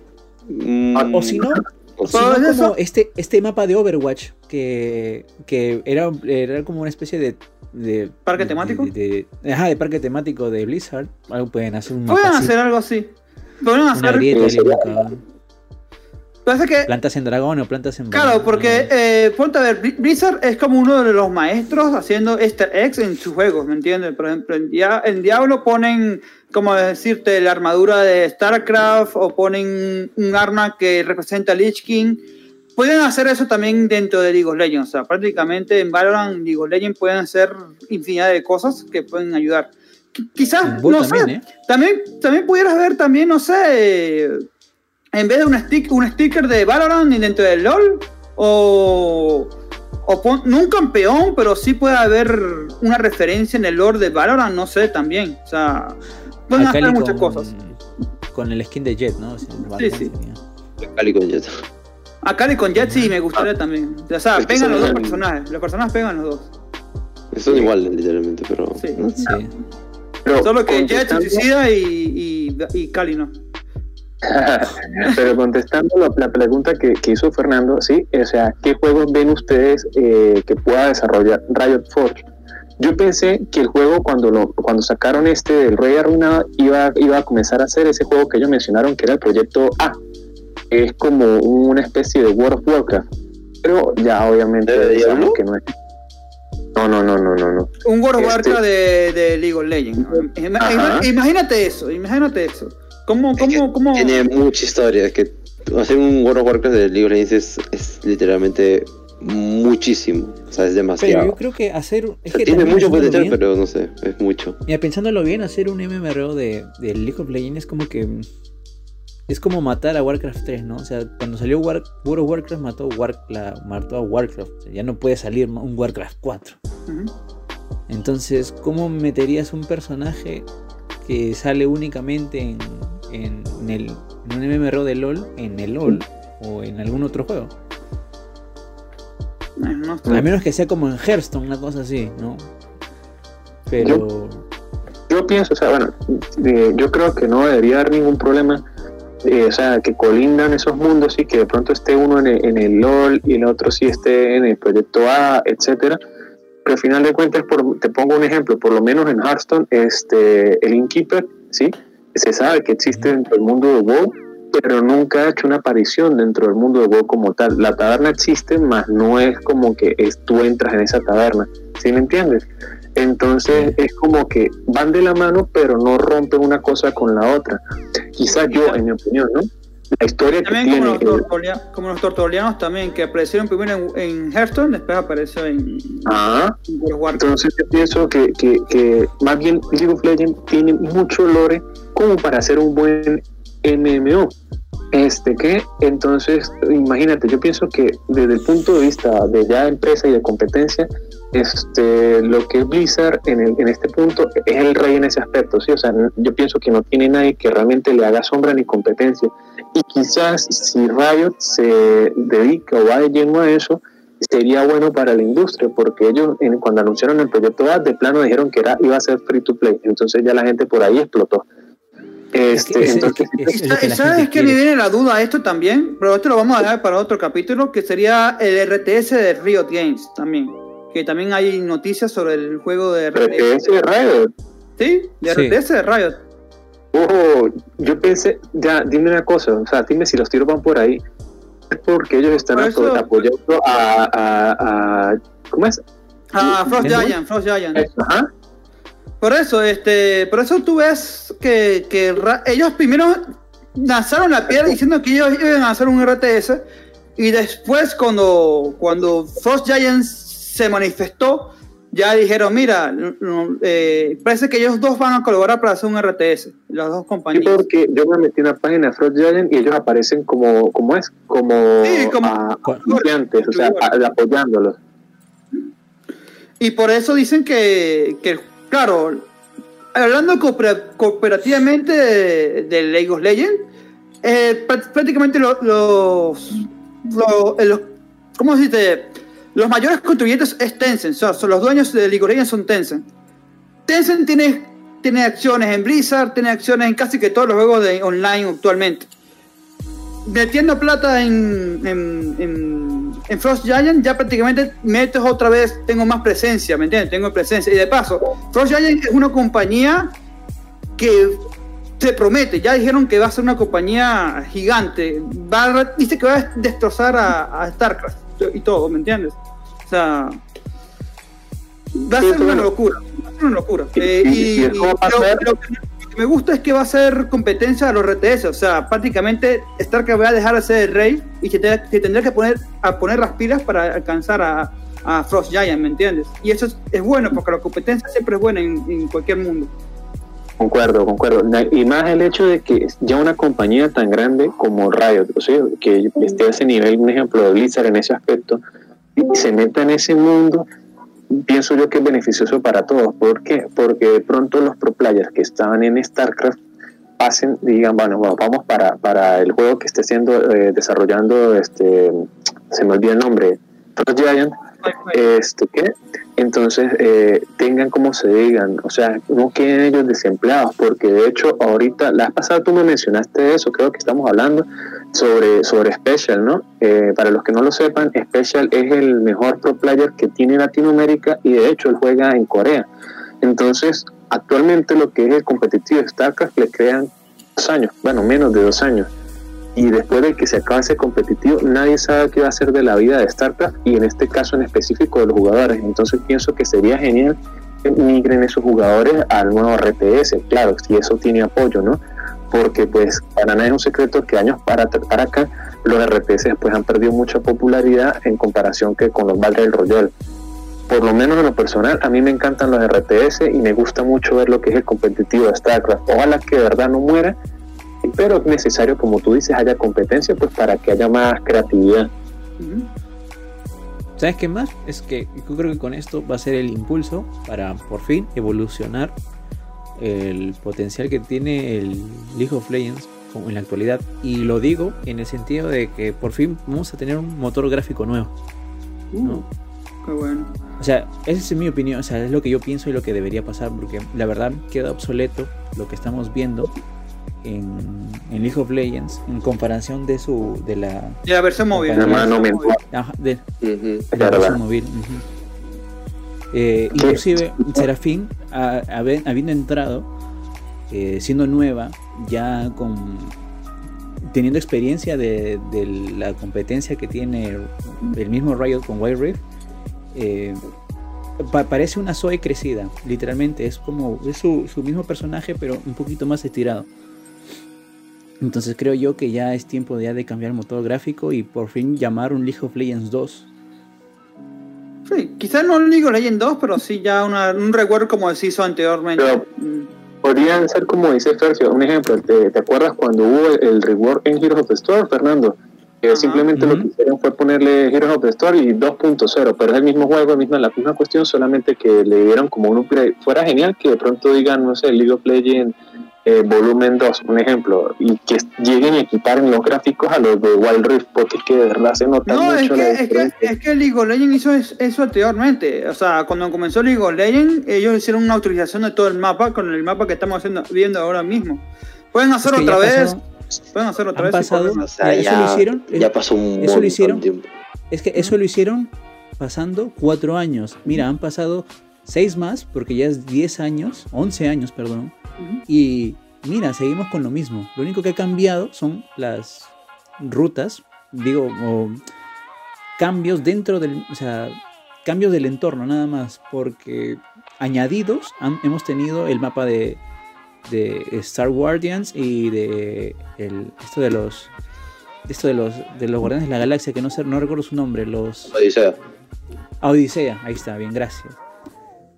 o si no, o si no como este, este mapa de Overwatch, que, que era, era como una especie de. de ¿Parque temático? De, ajá, de parque temático de Blizzard. Algo pueden hacer un mapa. Pueden hacer algo así. Pueden hacer. Que, plantas en dragón o plantas en Claro, porque eh, ponte a ver, Blizzard es como uno de los maestros haciendo easter eggs en sus juegos, ¿me entiendes? Por ejemplo, en, en Diablo ponen como decirte, la armadura de StarCraft o ponen un arma que representa a Lich King. Pueden hacer eso también dentro de League of Legends. O sea, prácticamente en Valorant, League of Legends pueden hacer infinidad de cosas que pueden ayudar. quizás, no sé, ¿eh? también, también pudieras ver también, no sé, en vez de un, stick, un sticker de Valorant dentro del LOL, o, o no un campeón, pero sí puede haber una referencia en el lore de Valorant, no sé, también. O sea, Pueden hacer muchas cosas. Con el skin de Jet, ¿no? Sí, sí. Cali con Jet. A Cali con Jet sí me gustaría también. O sea, pegan los dos personajes. Los personajes pegan los dos. Son iguales, literalmente, pero. Sí. sí. Pero Solo que Jet, Suicida y, y, y Cali no. Pero contestando la, pregunta que, hizo Fernando, sí, o sea, ¿qué juegos ven ustedes eh, que pueda desarrollar Riot Forge? Yo pensé que el juego cuando lo cuando sacaron este del Rey Arruinado iba, iba a comenzar a hacer ese juego que ellos mencionaron que era el proyecto A. Es como una especie de World of Warcraft. Pero ya obviamente que no es. No, no, no, no, no. Un World of este Warcraft de, de, League of Legends. Imagínate eso, imagínate eso. ¿Cómo, cómo, cómo? Tiene mucha historia. Es que hacer un World of Warcraft de League of Legends es, es literalmente muchísimo. O sea, es demasiado. Pero yo creo que hacer. tiene mucho potencial, pero no sé, es mucho. Mira, pensándolo bien, hacer un MMRO de, de League of Legends es como que. Es como matar a Warcraft 3, ¿no? O sea, cuando salió World of Warcraft mató, la, mató a Warcraft. ya no puede salir un Warcraft 4. Entonces, ¿cómo meterías un personaje que sale únicamente en, en, el, en un MMRO de LOL, en el LOL o en algún otro juego? a menos que sea como en Hearthstone, una cosa así, ¿no? Pero. Yo, pienso, o sea, bueno, eh, yo creo que no debería haber ningún problema. Eh, o sea, que colindan esos mundos y que de pronto esté uno en el, en el, LOL y el otro sí esté en el proyecto A, etcétera. Pero al final de cuentas, por, te pongo un ejemplo, por lo menos en Hearthstone, este, el Innkeeper, ¿sí? Se sabe que existe dentro del mundo de WoW, pero nunca ha hecho una aparición dentro del mundo de WoW como tal. La taberna existe, más no es como que es, tú entras en esa taberna, ¿sí me entiendes? Entonces es como que van de la mano, pero no rompen una cosa con la otra. Quizás yo, en mi opinión, ¿no? La historia también que como tiene... Los como los tortolianos también, que aparecieron primero en, Hearthstone, después apareció en... Ah, entonces yo pienso que, que, que más bien League of Legends tiene mucho lore como para hacer un buen MMO. Este que, entonces, imagínate, yo pienso que desde el punto de vista de ya empresa y de competencia, este, lo que es Blizzard en, en este punto es el rey en ese aspecto, ¿sí? O sea, yo pienso que no tiene nadie que realmente le haga sombra ni competencia. Y quizás si Riot se dedica o va de lleno a eso, sería bueno para la industria, porque ellos cuando anunciaron el proyecto A, de plano dijeron que era, iba a ser free to play, entonces ya la gente por ahí explotó. Este, entonces, ¿Sabes qué me viene la duda esto también? Pero esto lo vamos a dejar para otro capítulo, que sería el RTS de Riot Games también. Que también hay noticias sobre el juego de RTS. de Riot? Sí, de RTS de Riot. Ojo, yo pensé, ya, dime una cosa, o sea, dime si los tiros van por ahí. Es porque ellos están apoyando a, a, a, ¿Cómo es? A Frost Giant, Frost Giant. Ajá. Por eso, este, por eso tú ves que, que ellos primero lanzaron la piedra diciendo que ellos iban a hacer un RTS y después cuando, cuando Frost Giants se manifestó, ya dijeron, mira, eh, parece que ellos dos van a colaborar para hacer un RTS, las dos compañías. Sí, porque yo me metí en la página de Frost Giant y ellos aparecen como, como es, como, sí, como o sea, apoyándolos. Y por eso dicen que, que claro, hablando cooperativamente de, League of Legends, eh, prácticamente los, los, los, ¿cómo se dice? Los mayores contribuyentes es Tencent, son los dueños de Legends son Tencent. Tencent tiene, tiene acciones en Blizzard, tiene acciones en casi que todos los juegos de online actualmente. Metiendo plata en, en en Frost Giant ya prácticamente metes otra vez, tengo más presencia, ¿me entiendes? Tengo presencia. Y de paso, Frost Giant es una compañía que se promete, ya dijeron que va a ser una compañía gigante, va dice que va a destrozar a, StarCraft y todo, ¿me entiendes? O sea, va a ser una locura, va a ser una locura. Eh, y, me gusta es que va a ser competencia a los RTS, o sea, prácticamente StarCraft va a dejar de ser el rey y se, tendrá que poner a poner las pilas para alcanzar a, Frost Giant, ¿me entiendes? Y eso es, bueno porque la competencia siempre es buena en, cualquier mundo. Concuerdo, concuerdo. Y más el hecho de que ya una compañía tan grande como Riot, o sea, que esté a ese nivel, un ejemplo de Blizzard en ese aspecto, y se meta en ese mundo pienso yo que es beneficioso para todos. ¿Por qué? Porque de pronto los pro players que estaban en StarCraft pasen, digan, bueno, vamos para, para el juego que esté siendo eh, desarrollando, este, se me olvida el nombre, Giant, este, ¿qué? Entonces eh, tengan como se digan, o sea, no queden ellos desempleados, porque de hecho ahorita, la pasada tú me mencionaste eso, creo que estamos hablando sobre, sobre Special, ¿no? Eh, para los que no lo sepan, Special es el mejor pro player que tiene Latinoamérica y de hecho él juega en Corea. Entonces, actualmente lo que es el competitivo StarCraft le crean dos años, bueno, menos de dos años y después de que se acabe ese competitivo, nadie sabe qué va a hacer de la vida de StarCraft y en este caso en específico de los jugadores. Entonces pienso que sería genial que migren esos jugadores al nuevo RTS, claro, si eso tiene apoyo, ¿no? Porque pues para nada es un secreto que años para, para acá los RTS pues han perdido mucha popularidad en comparación que con los Battle Royale. Por lo menos en lo personal, a mí me encantan los RTS y me gusta mucho ver lo que es el competitivo de StarCraft. Ojalá que de verdad no muera pero es necesario, como tú dices, haya competencia pues para que haya más creatividad. ¿Sabes qué más? Es que yo creo que con esto va a ser el impulso para por fin evolucionar el potencial que tiene el League of Legends en la actualidad. Y lo digo en el sentido de que por fin vamos a tener un motor gráfico nuevo. Uh, qué bueno. O sea, esa es mi opinión, o sea, es lo que yo pienso y lo que debería pasar, porque la verdad queda obsoleto lo que estamos viendo en, en, League of Legends en comparación de su de la, de la versión móvil. de, la versión móvil eh, inclusive Serafín habiendo entrado eh, siendo nueva ya con teniendo experiencia de, de, la competencia que tiene el mismo Riot con Wild Rift eh, parece una Zoe crecida literalmente. Es como es su, su mismo personaje pero un poquito más estirado entonces creo yo que ya es tiempo ya de cambiar el motor gráfico y por fin llamar un League of Legends 2. Sí, quizás no un League of Legends 2, pero sí ya un recuerdo como se hizo anteriormente. Mm. podrían ser como dice Fercio, un ejemplo, ¿te, acuerdas cuando hubo el, rework en Heroes of the Storm, Fernando? Que simplemente lo que hicieron fue ponerle Heroes of the Storm y 2.0, pero es el mismo juego, misma, la misma cuestión, solamente que le dieron como un upgrade. Fuera genial que de pronto digan, no sé, League of Legends eh, volumen 2, un ejemplo, y que lleguen a equipar en los gráficos a los de Wild Rift, porque es que de verdad se nota no, mucho es que, es que, es que, League of Legends hizo eso anteriormente. O sea, cuando comenzó League of Legends, ellos hicieron una autorización de todo el mapa con el mapa que estamos haciendo, viendo ahora mismo. Pueden hacer otra vez. pueden hacer otra vez. Pasado, ya, eso lo hicieron. Ya pasó un eso lo hicieron, tiempo. Es que eso lo hicieron pasando cuatro años. Mira, han pasado seis más, porque ya es 10 años, 11 años, perdón. Y mira, seguimos con lo mismo. Lo único que ha cambiado son las rutas, digo, o cambios dentro del, o sea, cambios del entorno nada más, porque añadidos hemos tenido el mapa de, de Star Guardians y de el, esto de los esto de los de los guardianes de la galaxia que no sé, no recuerdo su nombre, los Odisea. Odisea, ahí está, bien, gracias.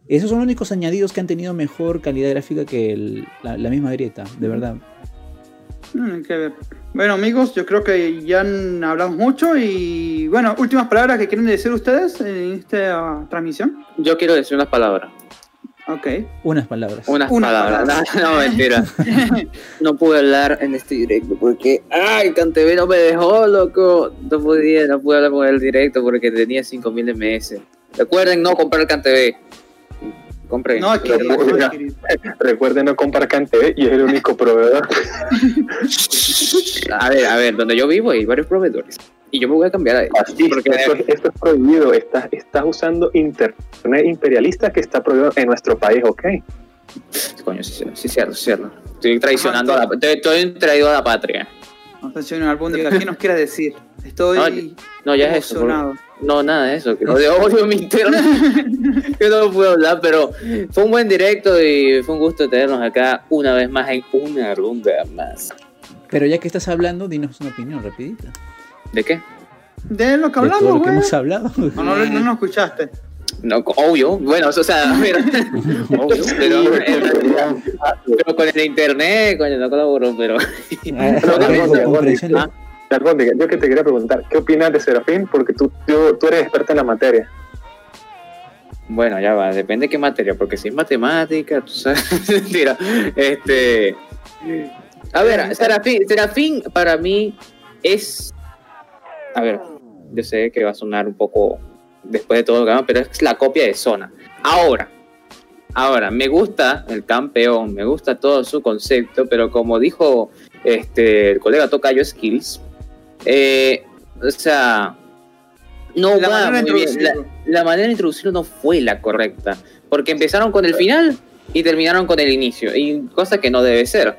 Esos son los únicos añadidos que han tenido mejor calidad gráfica que la, misma grieta, de verdad. Mm, bueno amigos, yo creo que ya han hablado mucho y bueno, últimas palabras que quieren decir ustedes en esta transmisión. Yo quiero decir unas palabras. Ok. Unas palabras. Unas palabras. No, mentira. no pude hablar en este directo porque, ay, Cantv no me dejó, loco. No podía, no pude hablar con el directo porque tenía 5000 MS. Recuerden no comprar CanTV. Compre. No, Recuerden no comprar CanTV y es el único proveedor. a ver, a ver, donde yo vivo hay varios proveedores. Y yo me voy a cambiar a él. porque esto, esto, es prohibido. Estás, estás usando internet imperialista que está prohibido en nuestro país, ¿ok? Coño, sí, sí, cierto, cierto. Estoy traicionando a la, estoy, traído a la patria. Atención, ¿qué nos quiere decir? Estoy no, ya es eso. No, nada de eso, que de odio mi interno. que no puedo hablar, pero fue un buen directo y fue un gusto tenernos acá una vez más en una ronda más. Pero ya que estás hablando, dinos una opinión rapidita. ¿De qué? De lo que hablamos, de lo que hemos hablado. No, no, no, no escuchaste. No, obvio, bueno, o sea, pero, obvio, pero, pero, con el internet, coño, no colaboro, pero... Ah, yo que te quería preguntar, ¿qué opinas de Serafín? Porque tú, tú eres experta en la materia. Bueno, ya va, depende de qué materia, porque si es matemática, tú sabes, mentira. Este. A ver, Serafín, Serafín para mí es. A ver, yo sé que va a sonar un poco después de todo que pero es la copia de Zona. Ahora, ahora, me gusta el campeón, me gusta todo su concepto, pero como dijo este, el colega Tocayo Skills, eh, o sea, no la va muy bien. La, manera de introducirlo no fue la correcta, porque empezaron con el final y terminaron con el inicio, y cosa que no debe ser.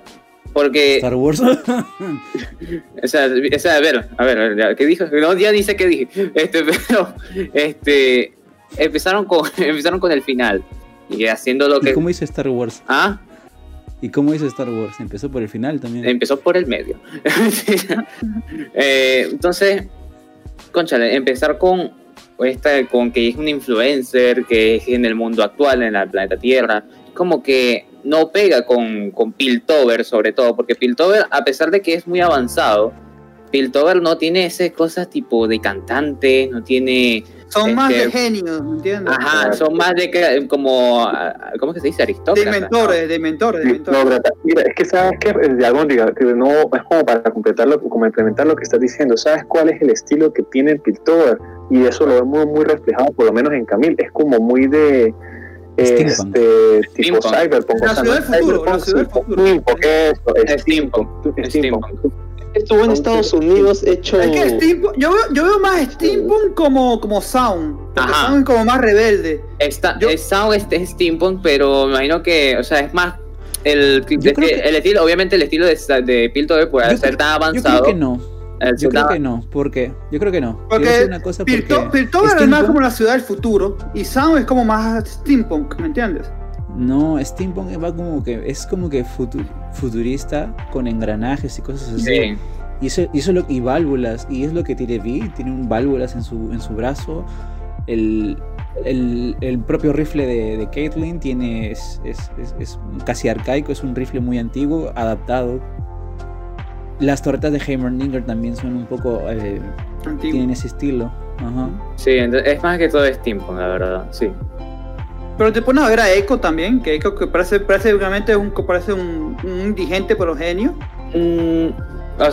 Porque. Star Wars. o, sea, a ver, a ver, ¿qué dijo? No, ya dice qué dije. Este, pero, este. Empezaron con, empezaron con el final. Y haciendo lo que. ¿Y cómo hizo Star Wars? ¿Ah? ¿Y cómo hizo Star Wars? ¿Empezó por el final también? Empezó por el medio. eh, entonces, conchale, empezar con esta, con que es un influencer, que es en el mundo actual, en el planeta Tierra, como que no pega con, con Piltover sobre todo, porque Piltover, a pesar de que es muy avanzado, Piltover no tiene esas cosas tipo de cantante, no tiene... Son más de este, genios, ¿me entiendes? Ajá, son más de como, ¿cómo es que se dice? Aristócratas. De mentores, de mentores, de mentores. Mira, es que sabes que, digamos, que no, es como para completarlo, como implementar lo que estás diciendo, ¿sabes cuál es el estilo que tiene Piltover? Y eso lo vemos muy reflejado, por lo menos en Camille, es como muy de este, tipo Cyberpunk. La ciudad del futuro, la ciudad del futuro. Es Steampunk. Estuvo en Estados Unidos hecho. Es que Steampunk, yo, veo, yo veo más Steampunk como, como Sound. Sound es como más rebelde. Está, Sound es, Steampunk, pero me imagino que, o sea, es más. El, el, estilo, obviamente el estilo de, de Piltover puede ser tan avanzado. Yo creo que no yo creo que no, porque yo creo que no. Porque una cosa Piltover es más como la ciudad del futuro y Sound es como más steampunk, ¿me entiendes? No, steampunk va como que es como que futurista con engranajes y cosas así. Y eso, y eso lo, y válvulas y es lo que tiene V, tiene un válvulas en su en su brazo. El, el, el propio rifle de, de Caitlyn tiene es, es, es casi arcaico, es un rifle muy antiguo, adaptado las torretas de Heimerdinger también son un poco. Eh, tienen ese estilo. Ajá. Sí, es más que todo steampunk, la verdad, sí. Pero te pones a ver a Echo también, que Echo que parece, parece obviamente un, parece un, indigente pero genio. Mm,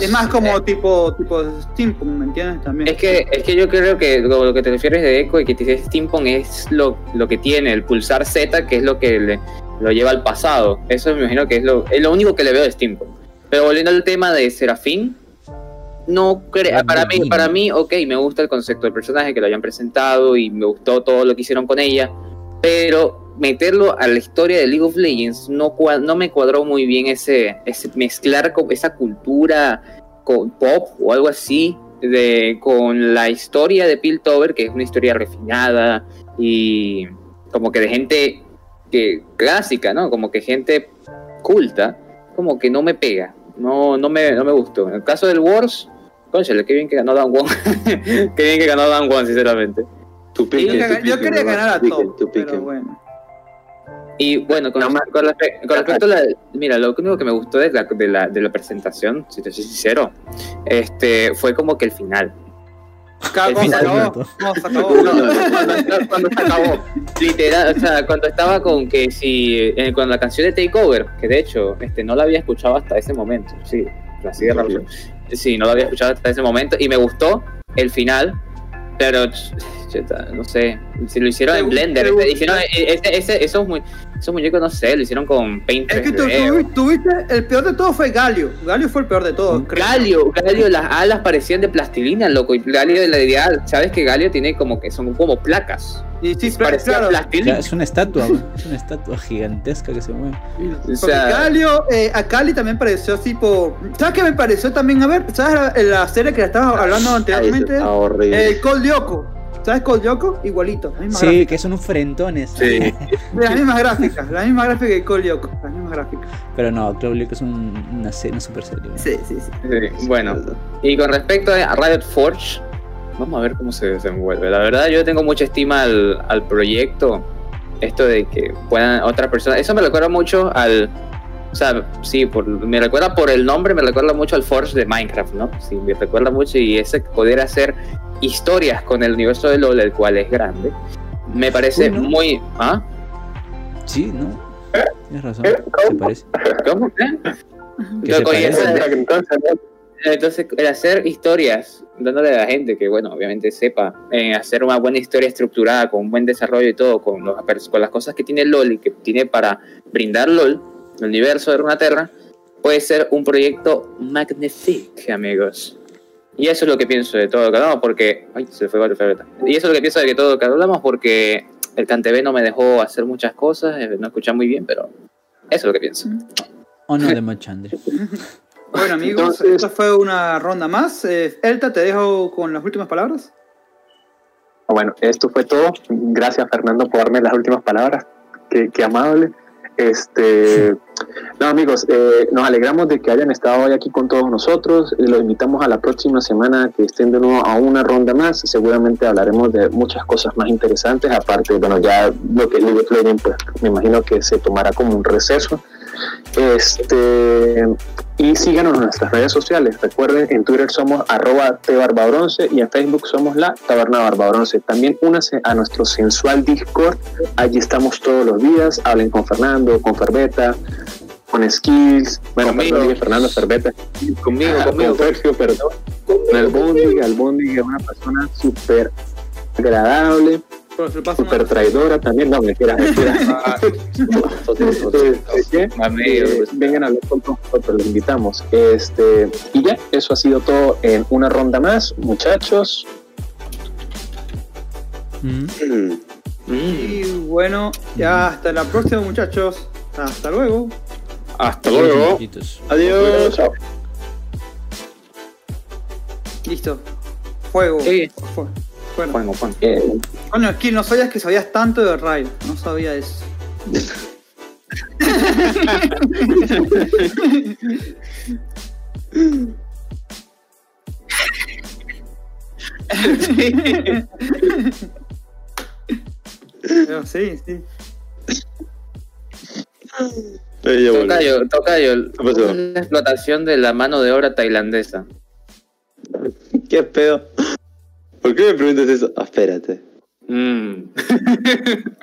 es más como eh, tipo, tipo steampunk, ¿me entiendes? También. Es que, es que yo creo que lo, que te refieres de Echo y que te dice steampunk es lo, lo que tiene, el pulsar Z, que es lo que le, lo lleva al pasado. Eso me imagino que es lo, es lo único que le veo de steampunk. Pero volviendo al tema de Serafín, no creo, para mí, para mí, ok, me gusta el concepto del personaje que lo hayan presentado y me gustó todo lo que hicieron con ella, pero meterlo a la historia de League of Legends no, no me cuadró muy bien ese, ese mezclar con esa cultura con pop o algo así de, con la historia de Piltover, que es una historia refinada y como que de gente que clásica, ¿no? Como que gente culta, como que no me pega no, no, me, no me gustó. En el caso del Wars, conchale, qué bien que ganó Dan Won. qué bien que ganó Dan Won, sinceramente. Yo, quería ganar a Top, pero bueno. Y bueno, con, respecto a la. Mira, lo único que me gustó de la, de la, de la presentación, si te soy sincero, este, fue como que el final. El final, cuando, se acabó. Literal, o sea, cuando estaba con que si. Eh, con la canción de Takeover, que de hecho este, no la había escuchado hasta ese momento. Sí, así de rápido. Sí, no la había escuchado hasta ese momento y me gustó el final, pero no sé, si lo hicieron en Blender, hicieron, e, ese, esos, esos muñecos, no sé, lo hicieron con Paint Es que tú, tuviste, el peor de todo fue Galio, Galio fue el peor de todo. Galio, Galio, las alas parecían de plastilina, loco, y Galio de la ideal, sabes que Galio tiene como que son como placas. Y sí, claro. plastilina. es una estatua, es una estatua gigantesca que se mueve. O sea, Galio, eh, a Cali también pareció tipo, ¿sabes qué me pareció también? A ver, ¿sabes la, serie que estaba hablando anteriormente? El Cold Yoko. ¿Sabes con Yoko? Igualito. sí, que son unos frentones. Sí. las mismas gráficas, las mismas gráficas que Cole Yoko, las mismas gráficas. Pero no, Cole Yoko es un, una, una super serie. Sí, sí, sí, Bueno, y con respecto a Riot Forge, vamos a ver cómo se desenvuelve. La verdad, yo tengo mucha estima al, al proyecto. Esto de que puedan otras personas. Eso me recuerda mucho al o sea, sí, por, me recuerda por el nombre, me recuerda mucho al Forge de Minecraft, ¿no? Sí, me recuerda mucho y ese poder hacer historias con el universo de LOL, el cual es grande, me parece muy... ¿Ah? Sí, ¿no? Tienes razón, se parece. ¿Cómo? ¿Qué? se parece? Entonces, el hacer historias, dándole a la gente que, bueno, obviamente sepa, en hacer una buena historia estructurada, con un buen desarrollo y todo, con, los, con las cosas que tiene LOL y que tiene para brindar LOL, el universo de Runaterra, puede ser un proyecto magnífico, amigos. Y eso es lo que pienso de todo lo que hablamos, porque. Ay, se fue Y eso es lo que pienso de que todo lo que hablamos, porque el CanTV no me dejó hacer muchas cosas, eh, no escuchar muy bien, pero eso es lo que pienso. O no de Machandre. bueno, amigos, esta fue una ronda más. Eh, Elta, te dejo con las últimas palabras. Bueno, esto fue todo. Gracias, Fernando, por darme las últimas palabras. Qué, qué amable. Este, no, amigos, eh, nos alegramos de que hayan estado hoy aquí con todos nosotros. Los invitamos a la próxima semana que estén de nuevo a una ronda más. Seguramente hablaremos de muchas cosas más interesantes. Aparte, bueno, ya lo que League of pues me imagino que se tomará como un receso. Este, y síganos en nuestras redes sociales. Recuerden, en Twitter somos arroba tbarbabronce y en Facebook somos la Taberna Barbabronce. También únase a nuestro sensual Discord. Allí estamos todos los días. Hablen con Fernando, con Ferbeta, con Skills. Bueno, conmigo. Fernando Ferbeta. Conmigo, ah, conmigo. Con Sergio, perdón. Con el Bondi. El Bondi es una persona súper agradable Super traidora también, no, mentira, mentira. Vengan a hablar con nosotros, los invitamos. Este, y ya, eso ha sido todo en una ronda más, muchachos. Mm. Y bueno, ya hasta la próxima, muchachos. Hasta luego. Hasta luego. Adiós. Listo. Fuego. Fuego. Bueno, bueno, bueno. Bueno, es que no sabías que sabías tanto de Raid, no sabía eso. sí, sí. Tocayo, tocayo, la explotación de la mano de obra tailandesa. ¿Qué pedo? ¿Por qué me preguntas eso? Ah, espérate. Mm.